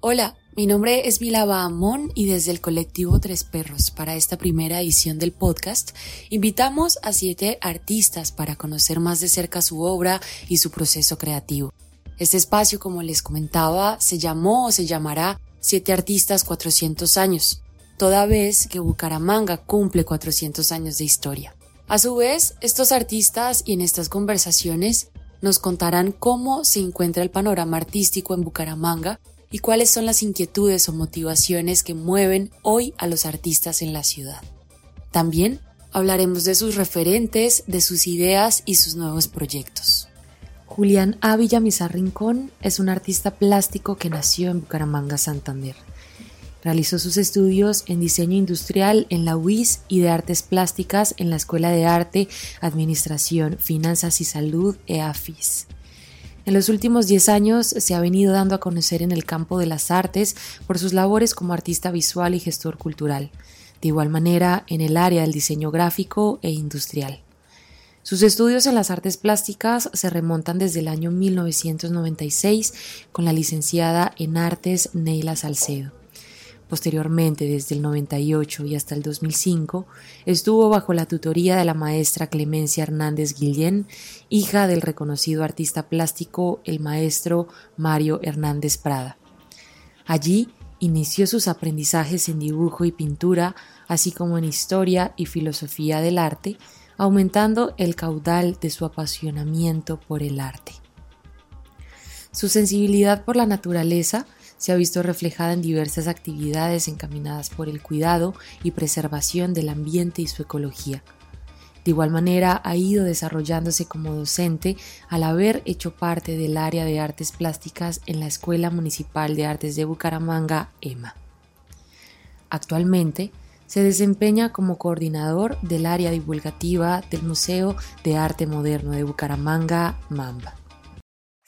Hola, mi nombre es Vilaba Amón y desde el colectivo Tres Perros para esta primera edición del podcast invitamos a siete artistas para conocer más de cerca su obra y su proceso creativo. Este espacio, como les comentaba, se llamó o se llamará Siete Artistas 400 años, toda vez que Bucaramanga cumple 400 años de historia. A su vez, estos artistas y en estas conversaciones nos contarán cómo se encuentra el panorama artístico en Bucaramanga y cuáles son las inquietudes o motivaciones que mueven hoy a los artistas en la ciudad. También hablaremos de sus referentes, de sus ideas y sus nuevos proyectos. Julián A. Villamizar Rincón es un artista plástico que nació en Bucaramanga, Santander. Realizó sus estudios en diseño industrial en la UIS y de artes plásticas en la Escuela de Arte, Administración, Finanzas y Salud EAFIS. En los últimos 10 años se ha venido dando a conocer en el campo de las artes por sus labores como artista visual y gestor cultural, de igual manera en el área del diseño gráfico e industrial. Sus estudios en las artes plásticas se remontan desde el año 1996 con la licenciada en artes Neila Salcedo. Posteriormente, desde el 98 y hasta el 2005, estuvo bajo la tutoría de la maestra Clemencia Hernández Guillén, hija del reconocido artista plástico el maestro Mario Hernández Prada. Allí inició sus aprendizajes en dibujo y pintura, así como en historia y filosofía del arte, aumentando el caudal de su apasionamiento por el arte. Su sensibilidad por la naturaleza se ha visto reflejada en diversas actividades encaminadas por el cuidado y preservación del ambiente y su ecología. De igual manera, ha ido desarrollándose como docente al haber hecho parte del área de artes plásticas en la Escuela Municipal de Artes de Bucaramanga, EMA. Actualmente, se desempeña como coordinador del área divulgativa del Museo de Arte Moderno de Bucaramanga, Mamba.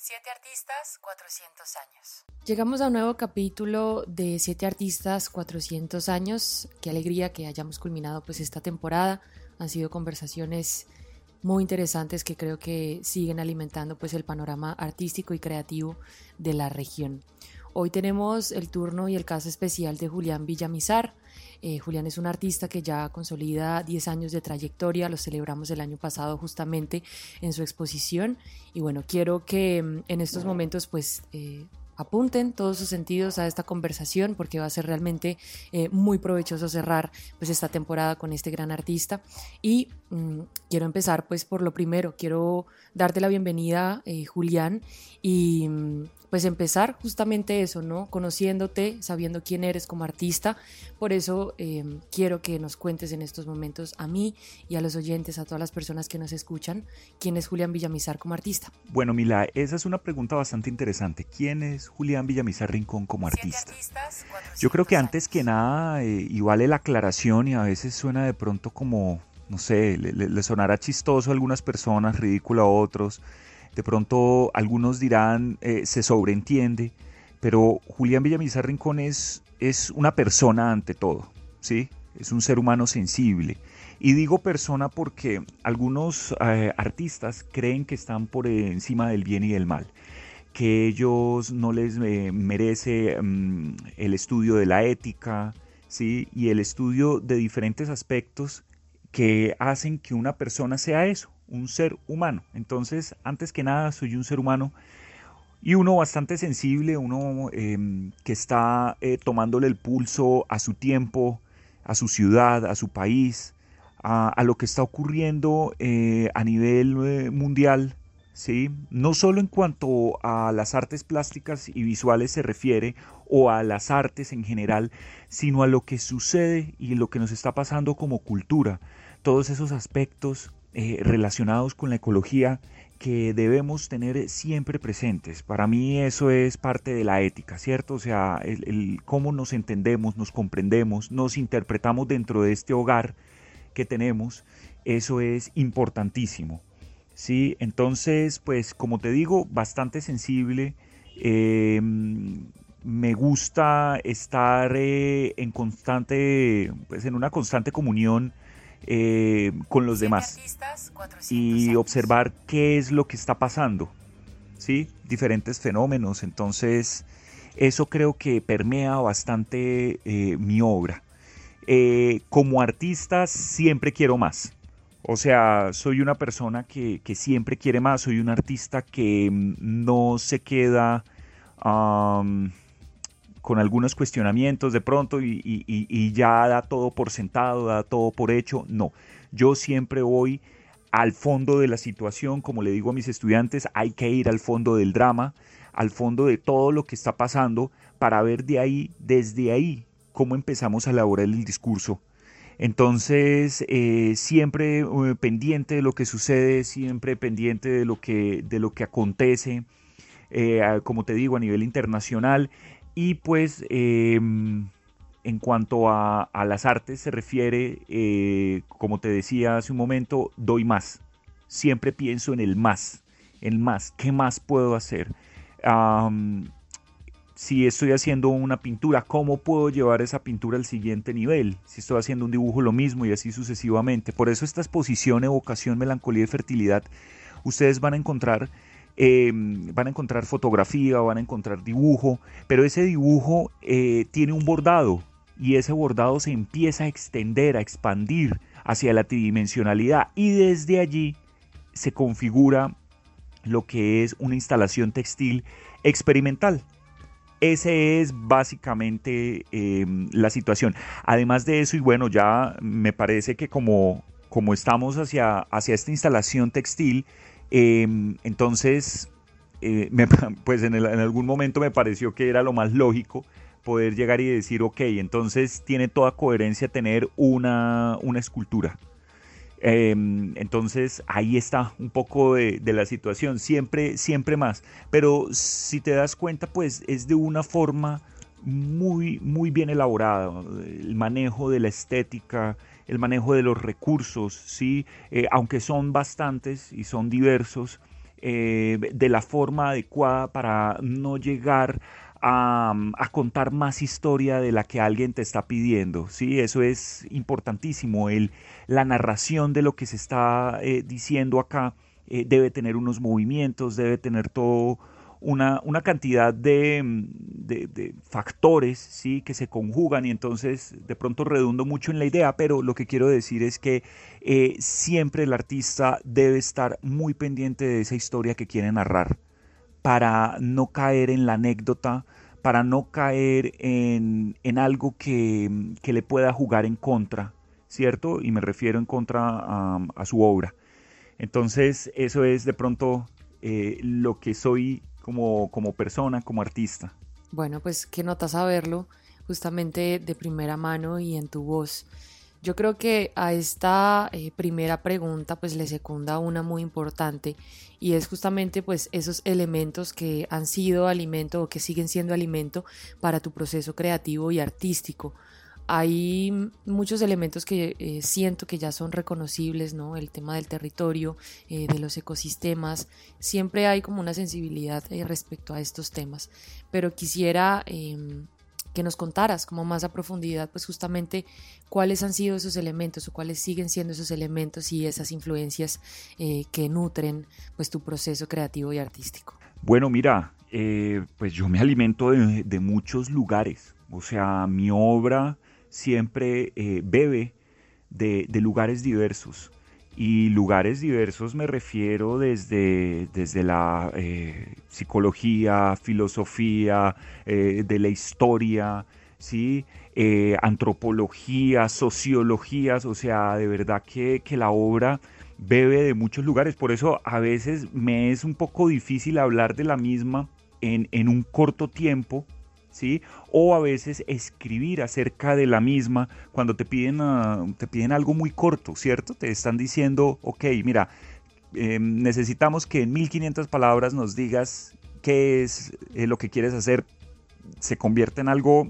Siete artistas, 400 años. Llegamos a un nuevo capítulo de Siete Artistas 400 años. Qué alegría que hayamos culminado pues esta temporada. Han sido conversaciones muy interesantes que creo que siguen alimentando pues el panorama artístico y creativo de la región. Hoy tenemos el turno y el caso especial de Julián Villamizar. Eh, Julián es un artista que ya consolida 10 años de trayectoria, lo celebramos el año pasado justamente en su exposición. Y bueno, quiero que mm, en estos momentos pues eh, apunten todos sus sentidos a esta conversación porque va a ser realmente eh, muy provechoso cerrar pues esta temporada con este gran artista. Y mm, quiero empezar pues por lo primero. Quiero darte la bienvenida eh, Julián y mm, pues empezar justamente eso, ¿no? Conociéndote, sabiendo quién eres como artista. Por eso em, quiero que nos cuentes en estos momentos a mí y a los oyentes, a todas las personas que nos escuchan, quién es Julián Villamizar como artista. Bueno, Mila, esa es una pregunta bastante interesante. ¿Quién es Julián Villamizar Rincón como artista? Yo creo que antes que nada, eh, y vale la aclaración y a veces suena de pronto como, no sé, le, le sonará chistoso a algunas personas, ridículo a otros de pronto algunos dirán eh, se sobreentiende, pero Julián Villamizar Rincón es, una persona ante todo, ¿sí? Es un ser humano sensible. Y digo persona porque algunos eh, artistas creen que están por encima del bien y del mal, que ellos no les eh, merece mm, el estudio de la ética, ¿sí? Y el estudio de diferentes aspectos que hacen que una persona sea eso, un ser humano. Entonces, antes que nada, soy un ser humano y uno bastante sensible, uno em, que está eh, tomándole el pulso a su tiempo, a su ciudad, a su país, a, lo que está ocurriendo eh, a nivel eh, mundial, ¿sí? no solo en cuanto a las artes plásticas y visuales se refiere, o a las artes en general, sino a lo que sucede y lo que nos está pasando como cultura, todos esos aspectos eh, relacionados con la ecología que debemos tener siempre presentes. Para mí eso es parte de la ética, ¿cierto? O sea, el, cómo nos entendemos, nos comprendemos, nos interpretamos dentro de este hogar que tenemos, eso es importantísimo. Sí, entonces, pues como te digo, bastante sensible. Em, me gusta estar eh, en constante, pues en una constante comunión eh, con los demás y observar qué es lo que está pasando, ¿sí? Diferentes fenómenos. Entonces, eso creo que permea bastante eh, mi obra. Eh, como artista siempre quiero más. O sea, soy una persona que, siempre quiere más, soy un artista que mm, no se queda con algunos cuestionamientos de pronto y, ya da todo por sentado, da todo por hecho. No, yo siempre voy al fondo de la situación, como le digo a mis estudiantes, hay que ir al fondo del drama, al fondo de todo lo que está pasando para ver de ahí, desde ahí, cómo empezamos a elaborar el discurso. Entonces, eh, siempre eh, pendiente de lo que sucede, siempre pendiente de lo que, de lo que acontece, eh, como te digo, a nivel internacional. Y pues, em, en cuanto a, las artes se refiere, como te decía hace un momento, doy más. Siempre pienso en el más, en más, ¿qué más puedo hacer? si estoy haciendo una pintura, ¿cómo puedo llevar esa pintura al siguiente nivel? Si estoy haciendo un dibujo, lo mismo y así sucesivamente. Por eso esta exposición, evocación, melancolía y fertilidad, ustedes van a encontrar... Em, van a encontrar fotografía, van a encontrar dibujo, pero ese dibujo eh, tiene un bordado y ese bordado se empieza a extender, a expandir hacia la tridimensionalidad y desde allí se configura lo que es una instalación textil experimental. Ese es básicamente em, la situación. Además de eso, y bueno, ya me parece que como, como estamos hacia, hacia esta instalación textil, em, entonces, eh, pues en, algún momento me pareció que era lo más lógico poder llegar y decir, ok, entonces tiene toda coherencia tener una, una escultura. Em, entonces ahí está un poco de, la situación, siempre, siempre más. Pero si te das cuenta, pues es de una forma muy, muy bien elaborada. El manejo de la estética, el manejo de los recursos, ¿sí? Eh, aunque son bastantes y son diversos, eh, de la forma adecuada para no llegar a, contar más historia de la que alguien te está pidiendo. ¿sí? Eso es importantísimo. El, la narración de lo que se está eh, diciendo acá debe tener unos movimientos, debe tener todo una, una cantidad de, de, factores ¿sí? que se conjugan y entonces de pronto redundo mucho en la idea, pero lo que quiero decir es que eh, siempre el artista debe estar muy pendiente de esa historia que quiere narrar para no caer en la anécdota, para no caer en, algo que, le pueda jugar en contra, ¿cierto? Y me refiero en contra a, su obra. Entonces, eso es de pronto eh, lo que soy como, como persona, como artista. Bueno, pues qué notas saberlo justamente de primera mano y en tu voz. Yo creo que a esta eh, primera pregunta pues le secunda una muy importante y es justamente pues esos elementos que han sido alimento o que siguen siendo alimento para tu proceso creativo y artístico. Hay muchos elementos que eh, siento que ya son reconocibles, ¿no? El tema del territorio, eh, de los ecosistemas, siempre hay como una sensibilidad respecto a estos temas, pero quisiera em, que nos contaras como más a profundidad, pues justamente cuáles han sido esos elementos o cuáles siguen siendo esos elementos y esas influencias eh, que nutren pues tu proceso creativo y artístico. Bueno, mira, eh, pues yo me alimento de, muchos lugares, o sea, mi obra siempre eh, bebe de lugares diversos. Y lugares diversos me refiero desde, desde la eh, psicología, filosofía, eh, de la historia, ¿sí? Antropología, sociologías, o sea, de verdad que, que la obra bebe de muchos lugares. Por eso a veces me es un poco difícil hablar de la misma en, en un corto tiempo, O a veces escribir acerca de la misma cuando te piden, ah, te piden algo muy corto, ¿cierto? Te están diciendo, ok, mira, em, necesitamos que en 1500 palabras nos digas qué es eh, lo que quieres hacer. Se convierte en algo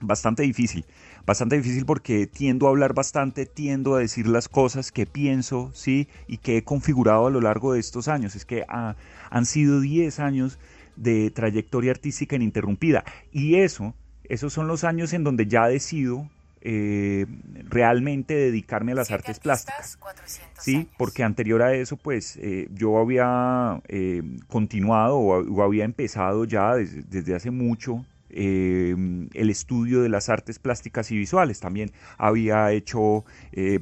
bastante difícil. Bastante difícil porque tiendo a hablar bastante, tiendo a decir las cosas que pienso, ¿sí? Y que he configurado a lo largo de estos años. Es que ah, han sido 10 años de trayectoria artística ininterrumpida. Y eso, esos son los años en donde ya decido eh, realmente dedicarme a las artes plásticas. Sí, porque anterior a eso, pues eh, yo había eh, continuado o, había empezado ya desde, hace mucho el estudio de las artes plásticas y visuales. También había hecho,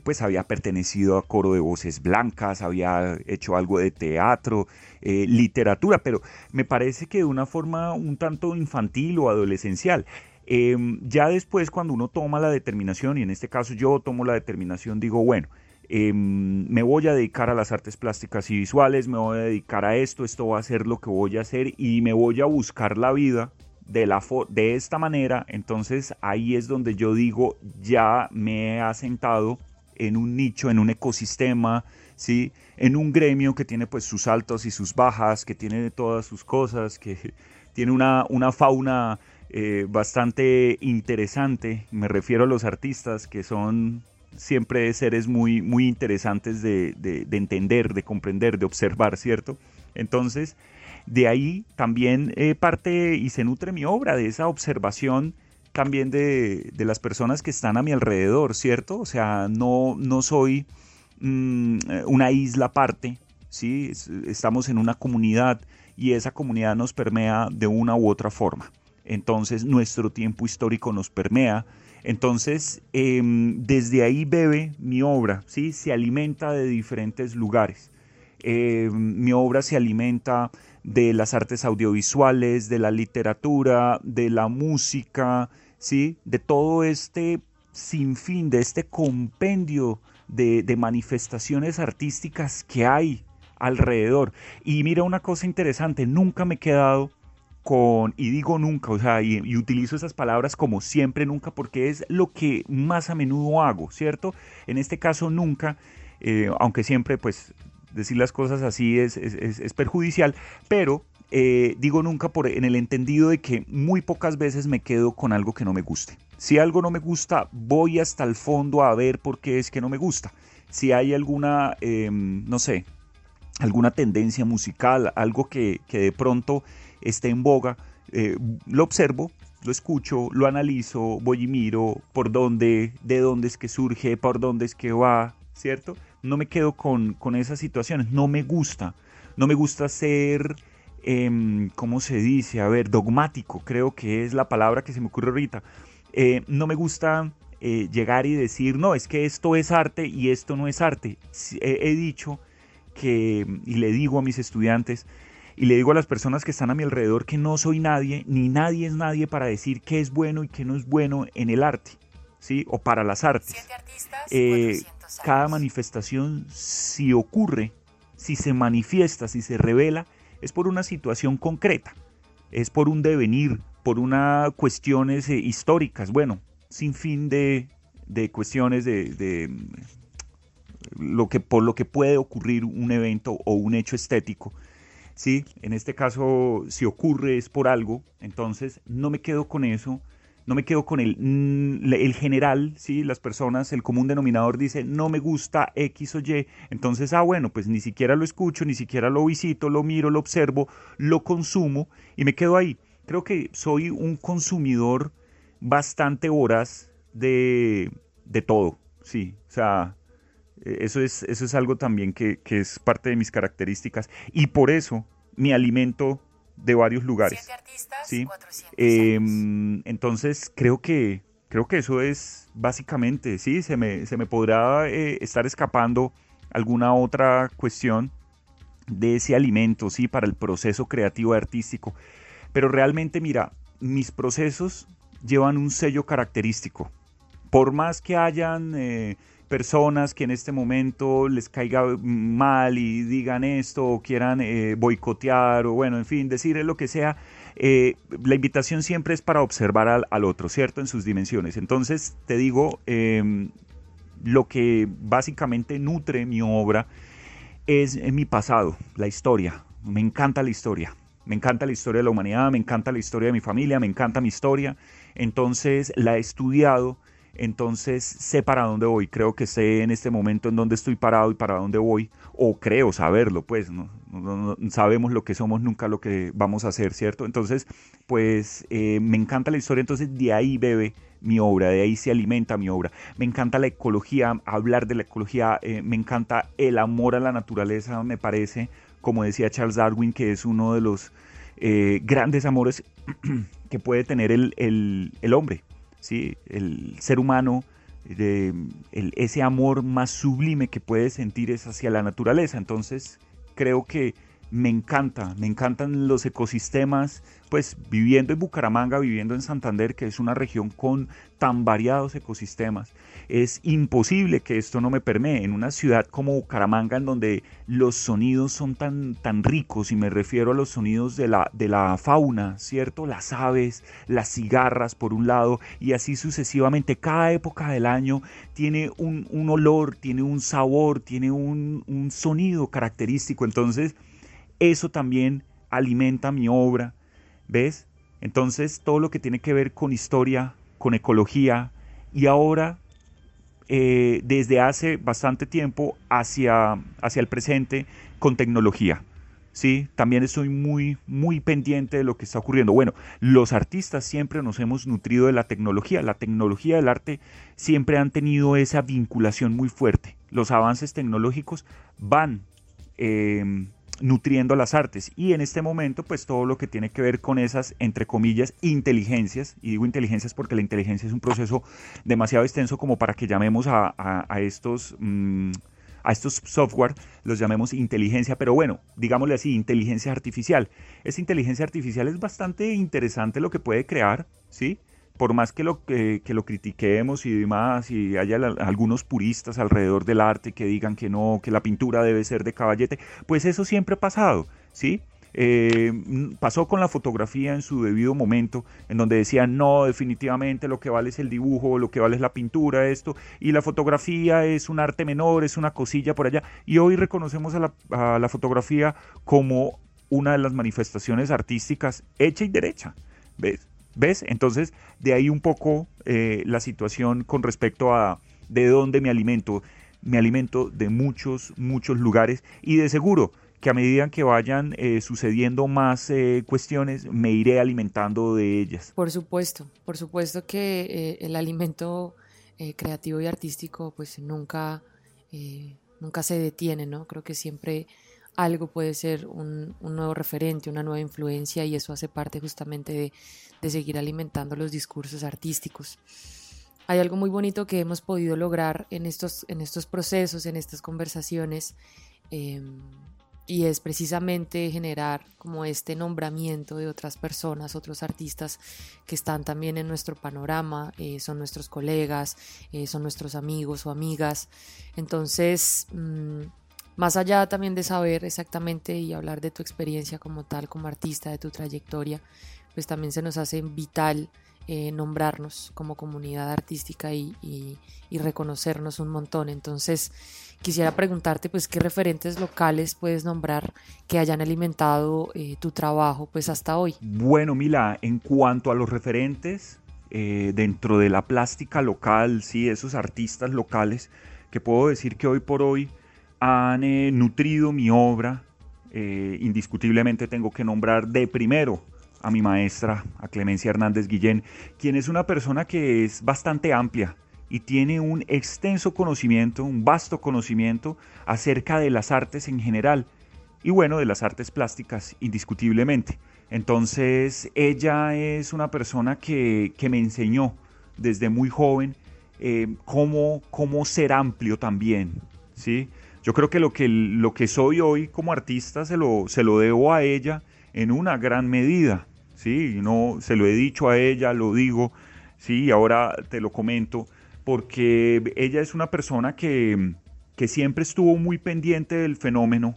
pues había pertenecido a coro de voces blancas, había hecho algo de teatro, literatura, pero me parece que de una forma un tanto infantil o adolescencial. Em, ya después cuando uno toma la determinación, y en este caso yo tomo la determinación, digo, bueno, em, me voy a dedicar a las artes plásticas y visuales, me voy a dedicar a esto, esto va a ser lo que voy a hacer y me voy a buscar la vida de, la de esta manera, entonces ahí es donde yo digo, ya me he asentado en un nicho, en un ecosistema, ¿sí? en un gremio que tiene pues sus altos y sus bajas, que tiene todas sus cosas, que tiene una, una fauna eh, bastante interesante. Me refiero a los artistas que son siempre seres muy, muy interesantes de, entender, de comprender, de observar, ¿cierto? Entonces, de ahí también eh, parte y se nutre mi obra, de esa observación también de, las personas que están a mi alrededor, ¿cierto? O sea, no, no soy mm, una isla aparte, ¿sí? Estamos en una comunidad y esa comunidad nos permea de una u otra forma entonces nuestro tiempo histórico nos permea. Entonces, em, desde ahí bebe mi obra, ¿sí? se alimenta de diferentes lugares. Em, mi obra se alimenta de las artes audiovisuales, de la literatura, de la música, ¿sí? de todo este sinfín, de este compendio de, de manifestaciones artísticas que hay alrededor. Y mira una cosa interesante, nunca me he quedado con, y digo nunca, o sea, y, utilizo esas palabras como siempre, nunca, porque es lo que más a menudo hago, ¿cierto? En este caso, nunca, eh, aunque siempre, pues, decir las cosas así es, es, perjudicial, pero eh, digo nunca por, en el entendido de que muy pocas veces me quedo con algo que no me guste. Si algo no me gusta, voy hasta el fondo a ver por qué es que no me gusta. Si hay alguna, em, no sé, alguna tendencia musical, algo que, que de pronto esté en boga, eh, lo observo, lo escucho, lo analizo, voy y miro por dónde, de dónde es que surge, por dónde es que va, ¿cierto? No me quedo con, con esas situaciones, no me gusta, no me gusta ser, eh, ¿cómo se dice? A ver, dogmático, creo que es la palabra que se me ocurre ahorita. Eh, no me gusta eh, llegar y decir, no, es que esto es arte y esto no es arte. he dicho que, y le digo a mis estudiantes, y le digo a las personas que están a mi alrededor que no soy nadie, ni nadie es nadie para decir qué es bueno y qué no es bueno en el arte, ¿sí? O para las artes. Eh, cada manifestación, si ocurre, si se manifiesta, si se revela, es por una situación concreta, es por un devenir, por unas cuestiones eh, históricas, bueno, sin fin de, de cuestiones de, de, lo que, por lo que puede ocurrir un evento o un hecho estético ¿sí? En este caso, si ocurre es por algo, entonces no me quedo con eso, no me quedo con el, mm, el general, ¿sí? Las personas, el común denominador dice, no me gusta X o Y, entonces, ah, bueno, pues ni siquiera lo escucho, ni siquiera lo visito, lo miro, lo observo, lo consumo y me quedo ahí. Creo que soy un consumidor bastante voraz de, de todo, sí, o sea, eh, eso es, eso es algo también que, es parte de mis características y por eso me alimento de varios lugares. ¿sí? Em, entonces creo que, creo que eso es básicamente, sí, se me, se me podrá eh, estar escapando alguna otra cuestión de ese alimento, sí, para el proceso creativo artístico. Pero realmente, mira, mis procesos llevan un sello característico. Por más que hayan... Eh, personas que en este momento les caiga mal y digan esto o quieran eh, boicotear o bueno, en fin, decir lo que sea, eh, la invitación siempre es para observar al, otro, ¿cierto? En sus dimensiones. Entonces, te digo, em, lo que básicamente nutre mi obra es mi pasado, la historia. Me encanta la historia. Me encanta la historia de la humanidad, me encanta la historia de mi familia, me encanta mi historia. Entonces la he estudiado entonces sé para dónde voy, creo que sé en este momento en dónde estoy parado y para dónde voy, o creo saberlo, pues no, sabemos lo que somos, nunca lo que vamos a hacer, ¿cierto? Entonces, pues eh, me encanta la historia, entonces de ahí bebe mi obra, de ahí se alimenta mi obra. Me encanta la ecología, hablar de la ecología, eh, me encanta el amor a la naturaleza, me parece, como decía Charles Darwin, que es uno de los eh, grandes amores que puede tener el hombre. ¿Sí? el ser humano, ese amor más sublime que puede sentir es hacia la naturaleza. Entonces creo que me encanta, me encantan los ecosistemas, pues viviendo en Bucaramanga, viviendo en Santander, que es una región con tan variados ecosistemas, es imposible que esto no me permee. En una ciudad como Bucaramanga, en donde los sonidos son tan, tan ricos, y me refiero a los sonidos de la, de la fauna, ¿cierto? Las aves, las cigarras, por un lado, y así sucesivamente. Cada época del año tiene un, un olor, tiene un sabor, tiene un, un sonido característico. Entonces, eso también alimenta mi obra, ¿ves? Entonces todo lo que tiene que ver con historia, con ecología y ahora eh, desde hace bastante tiempo hacia, hacia el presente con tecnología. Sí, también estoy muy, muy pendiente de lo que está ocurriendo. Bueno, los artistas siempre nos hemos nutrido de la tecnología. La tecnología del arte siempre han tenido esa vinculación muy fuerte. Los avances tecnológicos van eh, nutriendo las artes. Y en este momento pues todo lo que tiene que ver con esas entre comillas inteligencias y digo inteligencias porque la inteligencia es un proceso demasiado extenso como para que llamemos a, estos mm, a estos software los llamemos inteligencia pero bueno digámosle así inteligencia artificial. Esa inteligencia artificial es bastante interesante lo que puede crear sí por más que lo, que, lo critiquemos y demás, y haya algunos puristas alrededor del arte que digan que no, que la pintura debe ser de caballete, pues eso siempre ha pasado, ¿sí? Eh, pasó con la fotografía en su debido momento, en donde decían, no, definitivamente lo que vale es el dibujo, lo que vale es la pintura, esto, y la fotografía es un arte menor, es una cosilla por allá, y hoy reconocemos a la, a la fotografía como una de las manifestaciones artísticas hecha y derecha, ¿ves? ¿Ves? Entonces, de ahí un poco eh, la situación con respecto a de dónde me alimento. Me alimento de muchos, muchos lugares y de seguro que a medida que vayan eh, sucediendo más eh, cuestiones, me iré alimentando de ellas. Por supuesto, por supuesto que el alimento creativo y artístico pues nunca, nunca se detiene, ¿no? Creo que siempre algo puede ser un, nuevo referente, una nueva influencia y eso hace parte justamente de, seguir alimentando los discursos artísticos. Hay algo muy bonito que hemos podido lograr en estos, en estos procesos, en estas conversaciones, em, y es precisamente generar como este nombramiento de otras personas, otros artistas que están también en nuestro panorama, eh, son nuestros colegas, eh, son nuestros amigos o amigas. Entonces, mm, más allá también de saber exactamente y hablar de tu experiencia como tal, como artista, de tu trayectoria, pues también se nos hace vital eh, nombrarnos como comunidad artística y, reconocernos un montón. Entonces, quisiera preguntarte, pues, ¿qué referentes locales puedes nombrar que hayan alimentado eh, tu trabajo, pues, hasta hoy? Bueno, Mila, en cuanto a los referentes eh, dentro de la plástica local, sí, esos artistas locales, que puedo decir que hoy por hoy han eh, nutrido mi obra. Eh, indiscutiblemente tengo que nombrar de primero a mi maestra, a Clemencia Hernández Guillén, quien es una persona que es bastante amplia y tiene un extenso conocimiento, un vasto conocimiento acerca de las artes en general y bueno, de las artes plásticas indiscutiblemente. Entonces ella es una persona que, me enseñó desde muy joven eh, cómo, cómo ser amplio también, ¿sí? Yo creo que lo que, lo que soy hoy como artista se lo, se lo debo a ella en una gran medida. Sí, no se lo he dicho a ella, lo digo, sí, ahora te lo comento, porque ella es una persona que, siempre estuvo muy pendiente del fenómeno,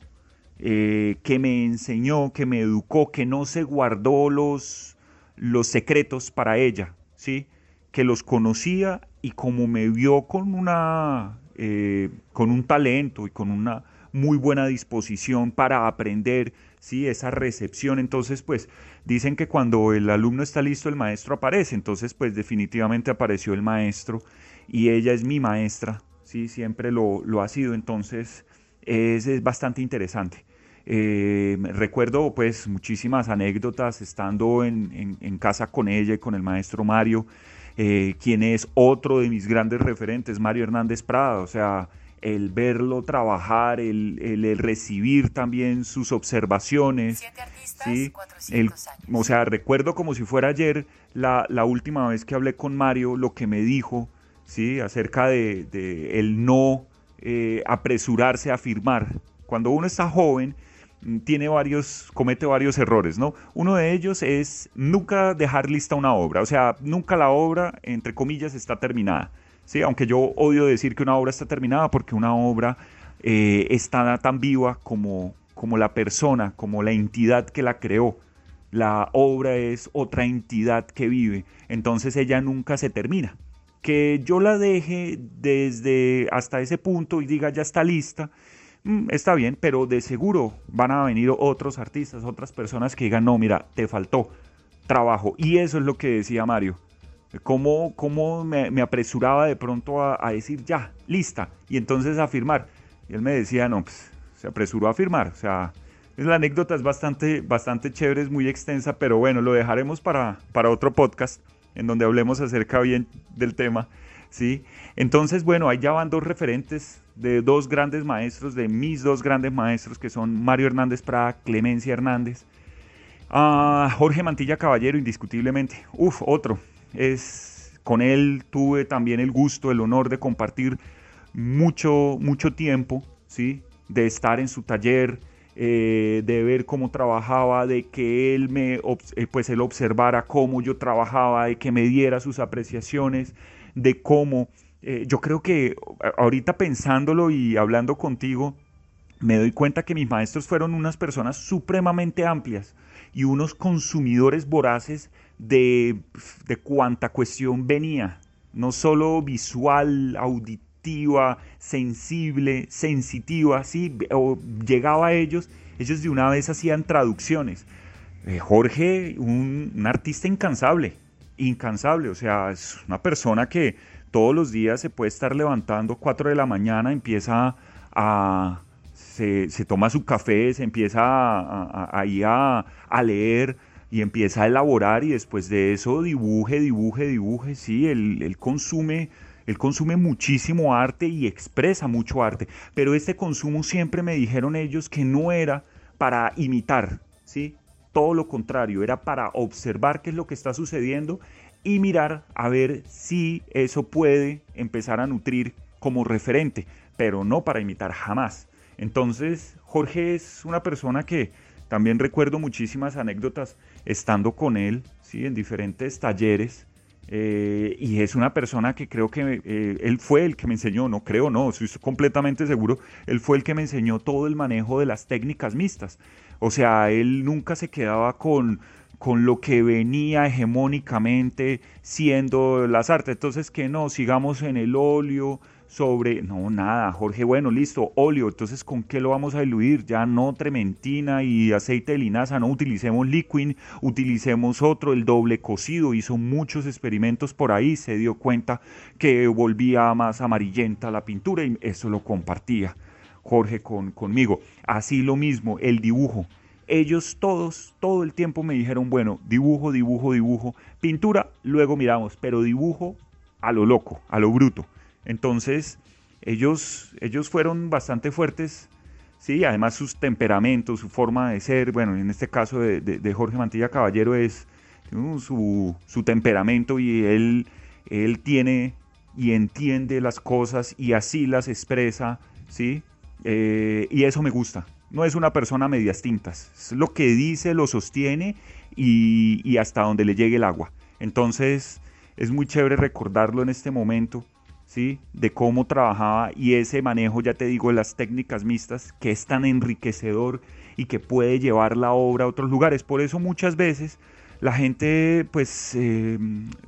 eh, que me enseñó, que me educó, que no se guardó los, los secretos para ella, ¿sí? que los conocía y como me vio con una eh, con un talento y con una muy buena disposición para aprender ¿sí? esa recepción. Entonces, pues dicen que cuando el alumno está listo, el maestro aparece. Entonces, pues definitivamente apareció el maestro y ella es mi maestra, ¿sí? siempre lo, lo ha sido. Entonces, es, es bastante interesante. Eh, recuerdo pues muchísimas anécdotas estando en, en, casa con ella y con el maestro Mario, eh, quien es otro de mis grandes referentes, Mario Hernández Prada, o sea, el verlo trabajar, el, el, recibir también sus observaciones. ¿sí? El, o sea, recuerdo como si fuera ayer la, la, última vez que hablé con Mario, lo que me dijo ¿sí? acerca de, de el no eh, apresurarse a firmar. Cuando uno está joven, tiene varios, comete varios errores, ¿no? Uno de ellos es nunca dejar lista una obra, o sea, nunca la obra, entre comillas, está terminada. ¿sí? Aunque yo odio decir que una obra está terminada porque una obra eh, está tan viva como, como la persona, como la entidad que la creó. La obra es otra entidad que vive, entonces ella nunca se termina. Que yo la deje desde hasta ese punto y diga ya está lista, está bien, pero de seguro van a venir otros artistas, otras personas que digan, no, mira, te faltó trabajo. Y eso es lo que decía Mario cómo, cómo me, apresuraba de pronto a, decir ya, lista, y entonces a firmar. Y él me decía, no, pues se apresuró a firmar. O sea, la anécdota es bastante, bastante chévere, es muy extensa, pero bueno, lo dejaremos para, para otro podcast en donde hablemos acerca bien del tema. ¿sí? Entonces, bueno, ahí ya van dos referentes de dos grandes maestros, de mis dos grandes maestros, que son Mario Hernández Prada, Clemencia Hernández. Ah, Jorge Mantilla Caballero, indiscutiblemente. Uf, otro, es, con él tuve también el gusto, el honor de compartir mucho, mucho tiempo, ¿sí? de estar en su taller, eh, de ver cómo trabajaba, de que él me, eh, pues él observara cómo yo trabajaba, de que me diera sus apreciaciones, de cómo, eh, yo creo que ahorita pensándolo y hablando contigo, me doy cuenta que mis maestros fueron unas personas supremamente amplias y unos consumidores voraces de, de cuánta cuestión venía, no solo visual, auditiva, sensible, sensitiva, ¿sí? o llegaba a ellos, ellos de una vez hacían traducciones. Eh, Jorge, un, artista incansable, incansable, o sea, es una persona que todos los días se puede estar levantando 4 de la mañana, empieza a... Se, toma su café, se empieza a, a, a leer, y empieza a elaborar y después de eso dibuje, dibuje, dibuje, sí, él, consume, él consume muchísimo arte y expresa mucho arte, pero este consumo siempre me dijeron ellos que no era para imitar, sí, todo lo contrario, era para observar qué es lo que está sucediendo y mirar a ver si eso puede empezar a nutrir como referente, pero no para imitar jamás. Entonces, Jorge es una persona que también recuerdo muchísimas anécdotas estando con él, ¿sí? en diferentes talleres. Eh, y es una persona que creo que eh, él fue el que me enseñó, no creo, no, estoy completamente seguro, él fue el que me enseñó todo el manejo de las técnicas mixtas. O sea, él nunca se quedaba con, con lo que venía hegemónicamente siendo las artes. Entonces, que no, sigamos en el óleo, sobre, no, nada, Jorge, bueno, listo, óleo, entonces ¿con qué lo vamos a diluir? Ya no trementina y aceite de linaza, no utilicemos liquid, utilicemos otro, el doble cocido, hizo muchos experimentos por ahí, se dio cuenta que volvía más amarillenta la pintura y eso lo compartía Jorge con, conmigo. Así lo mismo, el dibujo. Ellos todos, todo el tiempo me dijeron, bueno, dibujo, dibujo, dibujo, pintura, luego miramos, pero dibujo a lo loco, a lo bruto. Entonces, ellos, ellos fueron bastante fuertes, sí, además sus temperamentos, su forma de ser, bueno, en este caso de, Jorge Mantilla Caballero es su, temperamento y él, él tiene y entiende las cosas y así las expresa, ¿sí? Eh, y eso me gusta. No es una persona medias tintas. Es lo que dice, lo sostiene y, y hasta donde le llegue el agua. Entonces, es muy chévere recordarlo en este momento ¿sí? de cómo trabajaba y ese manejo, ya te digo, de las técnicas mixtas, que es tan enriquecedor y que puede llevar la obra a otros lugares. Por eso muchas veces la gente, pues, eh,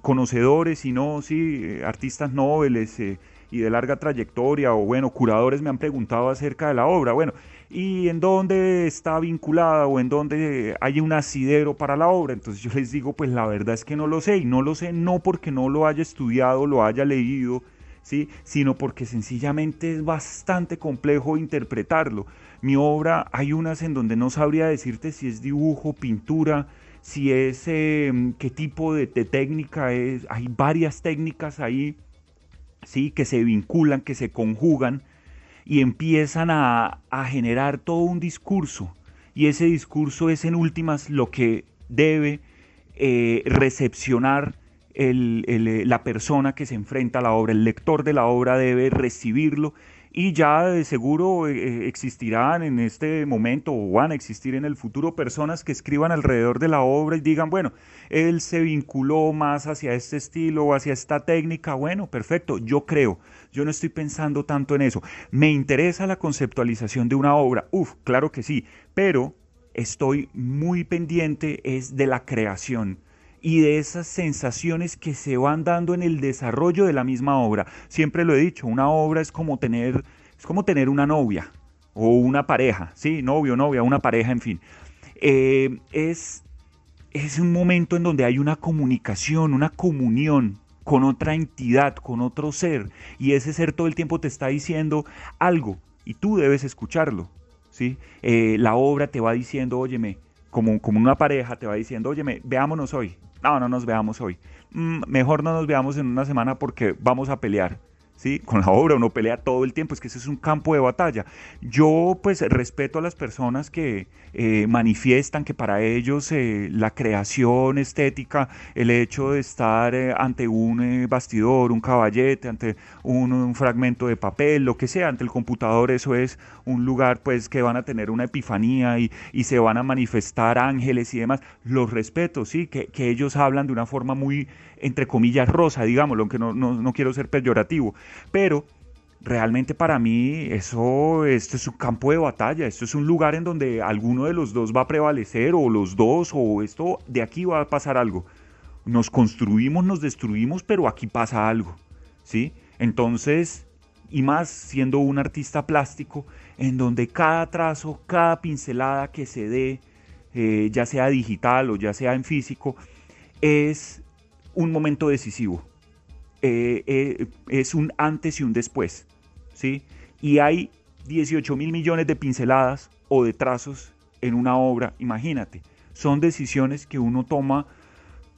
conocedores y no, sí, eh, artistas nobles eh, y de larga trayectoria, o bueno, curadores me han preguntado acerca de la obra. Bueno, y en dónde está vinculada o en dónde hay un asidero para la obra. Entonces yo les digo, pues la verdad es que no lo sé y no lo sé no porque no lo haya estudiado, lo haya leído, ¿sí? sino porque sencillamente es bastante complejo interpretarlo. Mi obra hay unas en donde no sabría decirte si es dibujo, pintura, si es em, qué tipo de, de, técnica es. Hay varias técnicas ahí, ¿sí? que se vinculan, que se conjugan y empiezan a, generar todo un discurso. Y ese discurso es en últimas lo que debe eh, recepcionar eh, la persona que se enfrenta a la obra. El lector de la obra debe recibirlo y ya de seguro eh, eh, existirán en este momento o van a existir en el futuro personas que escriban alrededor de la obra y digan, bueno, él se vinculó más hacia este estilo o hacia esta técnica, bueno, perfecto, yo creo, yo no estoy pensando tanto en eso. ¿Me interesa la conceptualización de una obra? Uf, claro que sí, pero estoy muy pendiente es de la creación y de esas sensaciones que se van dando en el desarrollo de la misma obra. Siempre lo he dicho, una obra es como tener, es como tener una novia o una pareja, sí, novio, novia, una pareja, en fin. Eh, es, es un momento en donde hay una comunicación, una comunión con otra entidad, con otro ser, y ese ser todo el tiempo te está diciendo algo y tú debes escucharlo. ¿sí? Eh, la obra te va diciendo, óyeme, como, como una pareja te va diciendo, óyeme, veámonos hoy, no, no nos veamos hoy. Mm, mejor no nos veamos en una semana porque vamos a pelear. ¿Sí? Con la obra uno pelea todo el tiempo, es que ese es un campo de batalla. Yo pues respeto a las personas que eh, manifiestan que para ellos eh, la creación estética, el hecho de estar eh, ante un bastidor, un caballete, ante un, fragmento de papel, lo que sea, ante el computador, eso es un lugar pues que van a tener una epifanía y, y se van a manifestar ángeles y demás. Los respeto, sí, que, que ellos hablan de una forma muy entre comillas, rosa, digámoslo, aunque no, no, quiero ser peyorativo, pero realmente para mí eso, esto es un campo de batalla, esto es un lugar en donde alguno de los dos va a prevalecer o los dos o esto de aquí va a pasar algo. Nos construimos, nos destruimos, pero aquí pasa algo, ¿sí? Entonces, y más siendo un artista plástico, en donde cada trazo, cada pincelada que se dé, eh, ya sea digital o ya sea en físico, es un momento decisivo. Eh, eh, es un antes y un después. ¿sí? Y hay 18 mil millones de pinceladas o de trazos en una obra. Imagínate, son decisiones que uno toma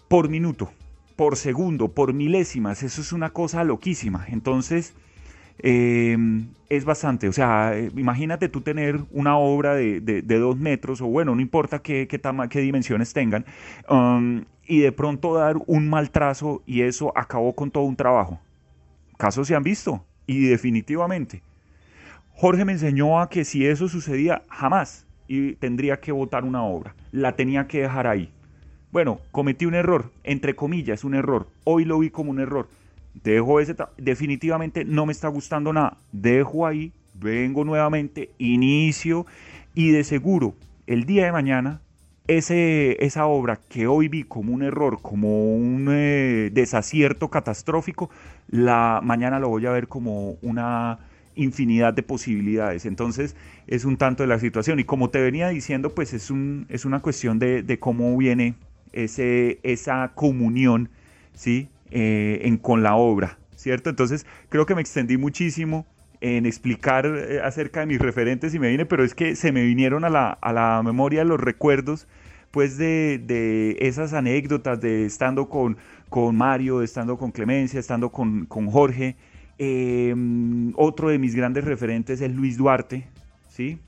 por minuto, por segundo, por milésimas. Eso es una cosa loquísima. Entonces, eh, es bastante. O sea, imagínate tú tener una obra de, dos metros, o bueno, no importa qué, qué, qué dimensiones tengan, um, y de pronto dar un mal trazo y eso acabó con todo un trabajo. Casos se han visto y definitivamente. Jorge me enseñó a que si eso sucedía jamás y tendría que votar una obra, la tenía que dejar ahí. Bueno, cometí un error, entre comillas, un error. Hoy lo vi como un error. Dejo ese, definitivamente no me está gustando nada. Dejo ahí, vengo nuevamente, inicio y de seguro el día de mañana ese, esa obra que hoy vi como un error, como un eh, desacierto catastrófico, la mañana lo voy a ver como una infinidad de posibilidades. Entonces es un tanto de la situación. Y como te venía diciendo, pues es, un, es una cuestión de, cómo viene ese, esa comunión ¿sí? Eh, en, con la obra. ¿Cierto? Entonces creo que me extendí muchísimo en explicar eh, acerca de mis referentes y me vine, pero es que se me vinieron a la, a la memoria los recuerdos pues de, de, esas anécdotas de estando con, con Mario, de estando con Clemencia, estando con, con Jorge. Em, otro de mis grandes referentes es Luis Duarte, ¿sí?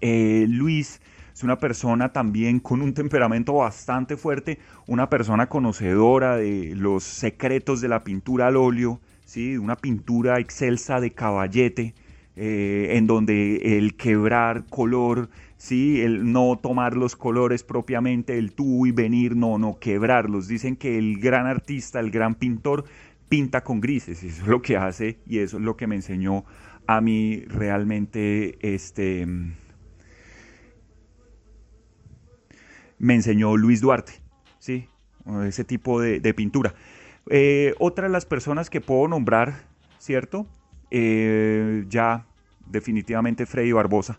Eh, Luis es una persona también con un temperamento bastante fuerte, una persona conocedora de los secretos de la pintura al óleo, ¿sí? una pintura excelsa de caballete, eh, en donde el quebrar color, ¿sí? el no tomar los colores propiamente, el tú y venir, no, no, quebrarlos. Dicen que el gran artista, el gran pintor, pinta con grises, eso es lo que hace y eso es lo que me enseñó a mí realmente este me enseñó Luis Duarte, ¿sí? ese tipo de pintura. Eh, otra de las personas que puedo nombrar, ¿cierto? Eh, ya definitivamente Freddy Barbosa.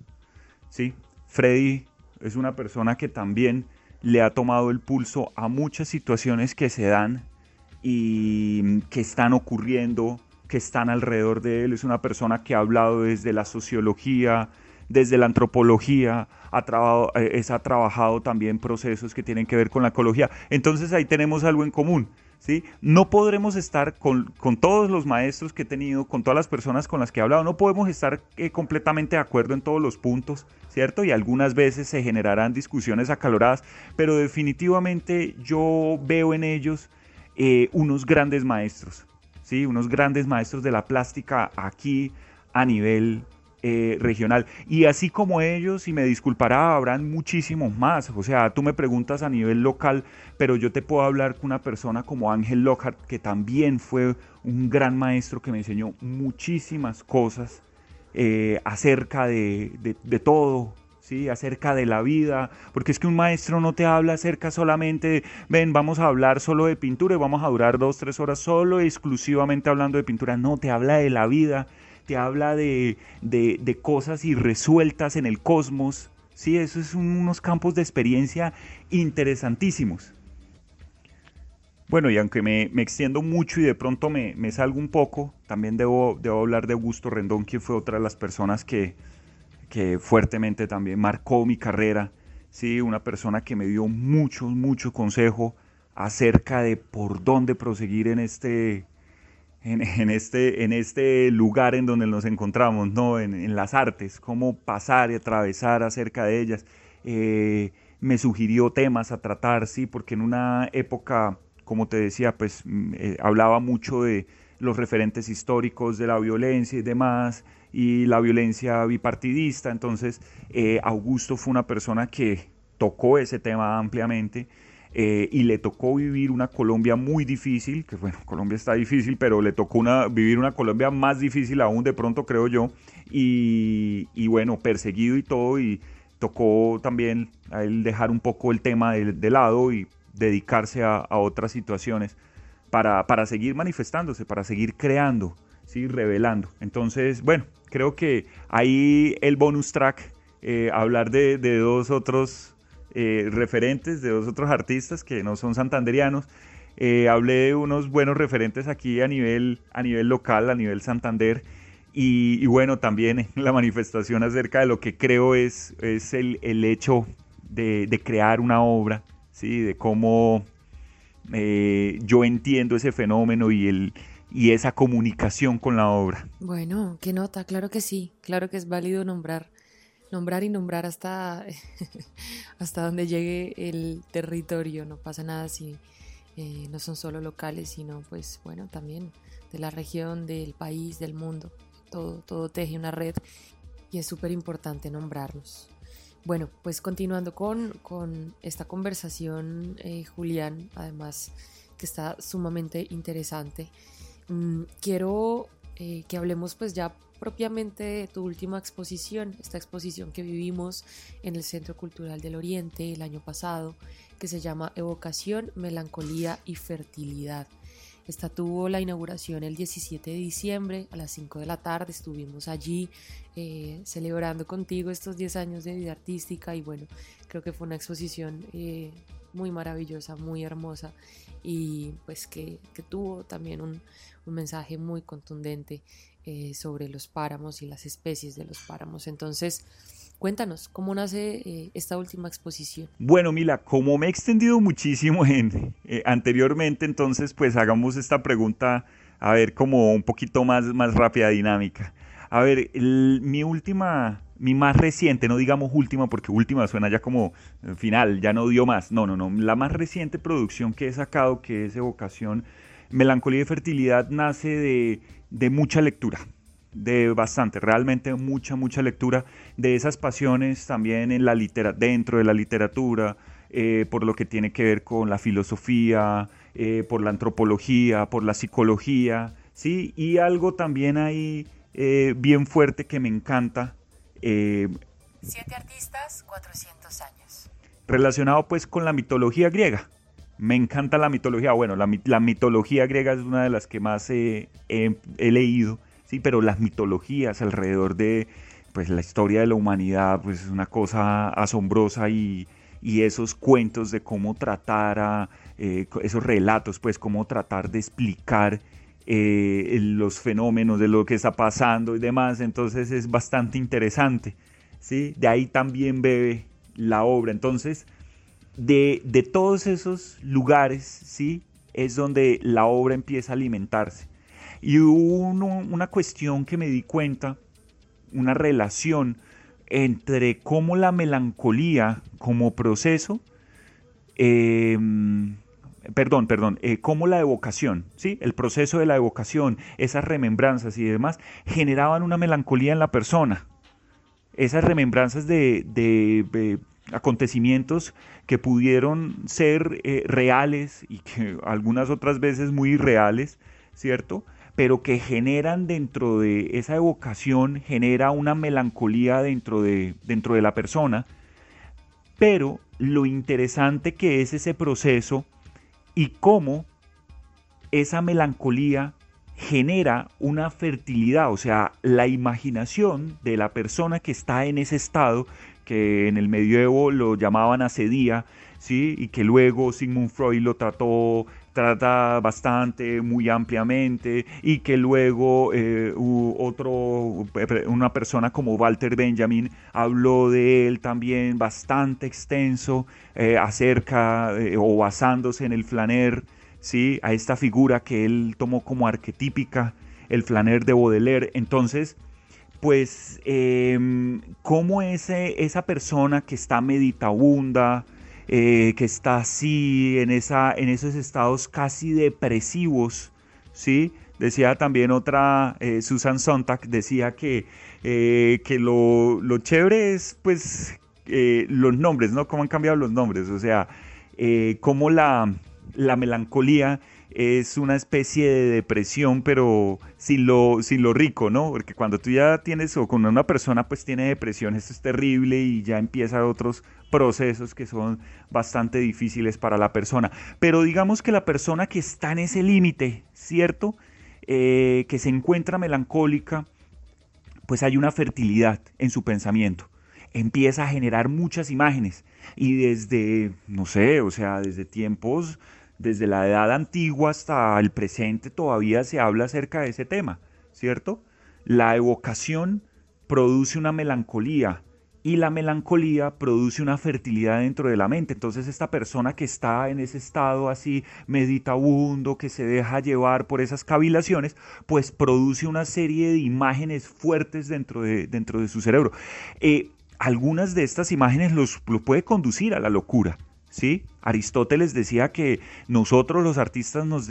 ¿sí? Freddy es una persona que también le ha tomado el pulso a muchas situaciones que se dan y que están ocurriendo, que están alrededor de él. Es una persona que ha hablado desde la sociología, desde la antropología, ha, trabajado, eh, ha trabajado también procesos que tienen que ver con la ecología. Entonces ahí tenemos algo en común. ¿Sí? No podremos estar con, todos los maestros que he tenido, con todas las personas con las que he hablado, no podemos estar eh, completamente de acuerdo en todos los puntos, ¿cierto? Y algunas veces se generarán discusiones acaloradas, pero definitivamente yo veo en ellos eh, unos grandes maestros, ¿sí? Unos grandes maestros de la plástica aquí a nivel eh, regional. Y así como ellos, y me disculpará, habrán muchísimos más. O sea, tú me preguntas a nivel local, pero yo te puedo hablar con una persona como Ángel Lockhart, que también fue un gran maestro que me enseñó muchísimas cosas eh, acerca de, de, todo, ¿sí? acerca de la vida, porque es que un maestro no te habla acerca solamente de, ven, vamos a hablar solo de pintura y vamos a durar dos, tres horas solo exclusivamente hablando de pintura, no, te habla de la vida, te habla de, cosas irresueltas en el cosmos. Sí, esos son unos campos de experiencia interesantísimos. Bueno, y aunque me, extiendo mucho y de pronto me, salgo un poco, también debo, debo, hablar de Augusto Rendón, quien fue otra de las personas que, que fuertemente también marcó mi carrera. Sí, una persona que me dio mucho, mucho consejo acerca de por dónde proseguir en este, en, este, en este lugar en donde nos encontramos, ¿no? en, las artes, cómo pasar y atravesar acerca de ellas. Eh, me sugirió temas a tratar, sí, porque en una época, como te decía, pues mm, eh, hablaba mucho de los referentes históricos de la violencia y demás, y la violencia bipartidista, entonces eh, Augusto fue una persona que tocó ese tema ampliamente eh, y le tocó vivir una Colombia muy difícil, que bueno, Colombia está difícil, pero le tocó una, vivir una Colombia más difícil aún de pronto, creo yo, y, bueno, perseguido y todo, y tocó también a él dejar un poco el tema de, lado y dedicarse a, otras situaciones para, para, seguir manifestándose, para seguir creando, ¿sí? revelando. Entonces, bueno, creo que ahí el bonus track, eh, hablar de, de dos otros eh, referentes de dos otros artistas que no son santanderianos. Eh, hablé de unos buenos referentes aquí a nivel, a nivel local, a nivel Santander. Y, bueno, también la manifestación acerca de lo que creo es, es el, hecho de, crear una obra, ¿sí? de cómo eh, yo entiendo ese fenómeno y, el, y esa comunicación con la obra. Bueno, qué nota, claro que sí, claro que es válido nombrar nombrar y nombrar hasta, hasta donde llegue el territorio. No pasa nada si eh, no son solo locales, sino pues bueno, también de la región, del país, del mundo. Todo, todo teje una red y es súper importante nombrarlos. Bueno, pues continuando con, con esta conversación, eh, Julián, además que está sumamente interesante, mm, quiero eh, que hablemos pues ya propiamente de tu última exposición, esta exposición que vivimos en el Centro Cultural del Oriente el año pasado, que se llama Evocación, Melancolía y Fertilidad. Esta tuvo la inauguración el 17 de diciembre a las 5 de la tarde. Estuvimos allí eh, celebrando contigo estos 10 años de vida artística y bueno, creo que fue una exposición eh, muy maravillosa, muy hermosa y pues que, tuvo también un, un mensaje muy contundente eh, sobre los páramos y las especies de los páramos. Entonces, cuéntanos, ¿cómo nace eh, esta última exposición? Bueno, Mila, como me he extendido muchísimo en, eh, anteriormente, entonces pues hagamos esta pregunta, a ver, como un poquito más, más rápida, dinámica. A ver, mi última, mi más reciente, no digamos última porque última suena ya como final, ya no dio más. No, no, no. La más reciente producción que he sacado, que es Evocación, Melancolía y Fertilidad, nace de de mucha lectura, de bastante, realmente mucha, mucha lectura de esas pasiones también en la dentro de la literatura, eh, por lo que tiene que ver con la filosofía, eh, por la antropología, por la psicología, ¿sí? Y algo también ahí eh, bien fuerte que me encanta. Siete artistas, 400 años. Relacionado pues con la mitología griega. Me encanta la mitología. Bueno, la, mitología griega es una de las que más he, leído, sí, pero las mitologías alrededor de pues la historia de la humanidad pues es una cosa asombrosa y, esos cuentos de cómo tratar a, eh, esos relatos, pues cómo tratar de explicar eh, los fenómenos de lo que está pasando y demás, entonces es bastante interesante, ¿sí? De ahí también bebe la obra, entonces de, de todos esos lugares, ¿sí? Es donde la obra empieza a alimentarse. Y hubo una cuestión que me di cuenta, una relación entre cómo la melancolía como proceso, em, perdón, perdón, eh, cómo la evocación, ¿sí? el proceso de la evocación, esas remembranzas y demás, generaban una melancolía en la persona. Esas remembranzas de, acontecimientos que pudieron ser eh, reales y que algunas otras veces muy irreales, ¿cierto? pero que generan dentro de esa evocación, genera una melancolía dentro de, dentro de la persona, pero lo interesante que es ese proceso y cómo esa melancolía genera una fertilidad, o sea, la imaginación de la persona que está en ese estado, que en el medioevo lo llamaban asedía, ¿sí? y que luego Sigmund Freud lo trató trata bastante, muy ampliamente, y que luego eh, otro, una persona como Walter Benjamin habló de él también bastante extenso eh, acerca eh, o basándose en el flaner, ¿sí? a esta figura que él tomó como arquetípica, el flaner de Baudelaire. Entonces, pues, em, cómo esa persona que está meditabunda, eh, que está así en, esos estados casi depresivos, ¿sí? Decía también otra, eh, Susan Sontag, decía que, eh, que lo, chévere es pues los nombres, ¿no? Cómo han cambiado los nombres, o sea, cómo la melancolía es una especie de depresión, pero sin lo, sin lo rico, ¿no? Porque cuando tú ya tienes, o con una persona pues tiene depresión, esto es terrible y ya empieza otros procesos que son bastante difíciles para la persona. Pero digamos que la persona que está en ese límite, ¿cierto? Eh, que se encuentra melancólica, pues hay una fertilidad en su pensamiento. Empieza a generar muchas imágenes y desde, no sé, o sea, desde tiempos desde la edad antigua hasta el presente todavía se habla acerca de ese tema, ¿cierto? La evocación produce una melancolía y la melancolía produce una fertilidad dentro de la mente. Entonces esta persona que está en ese estado así meditabundo, que se deja llevar por esas cavilaciones, pues produce una serie de imágenes fuertes dentro de, dentro de su cerebro. Eh, algunas de estas imágenes los, los puede conducir a la locura. ¿Sí? Aristóteles decía que nosotros los artistas nos,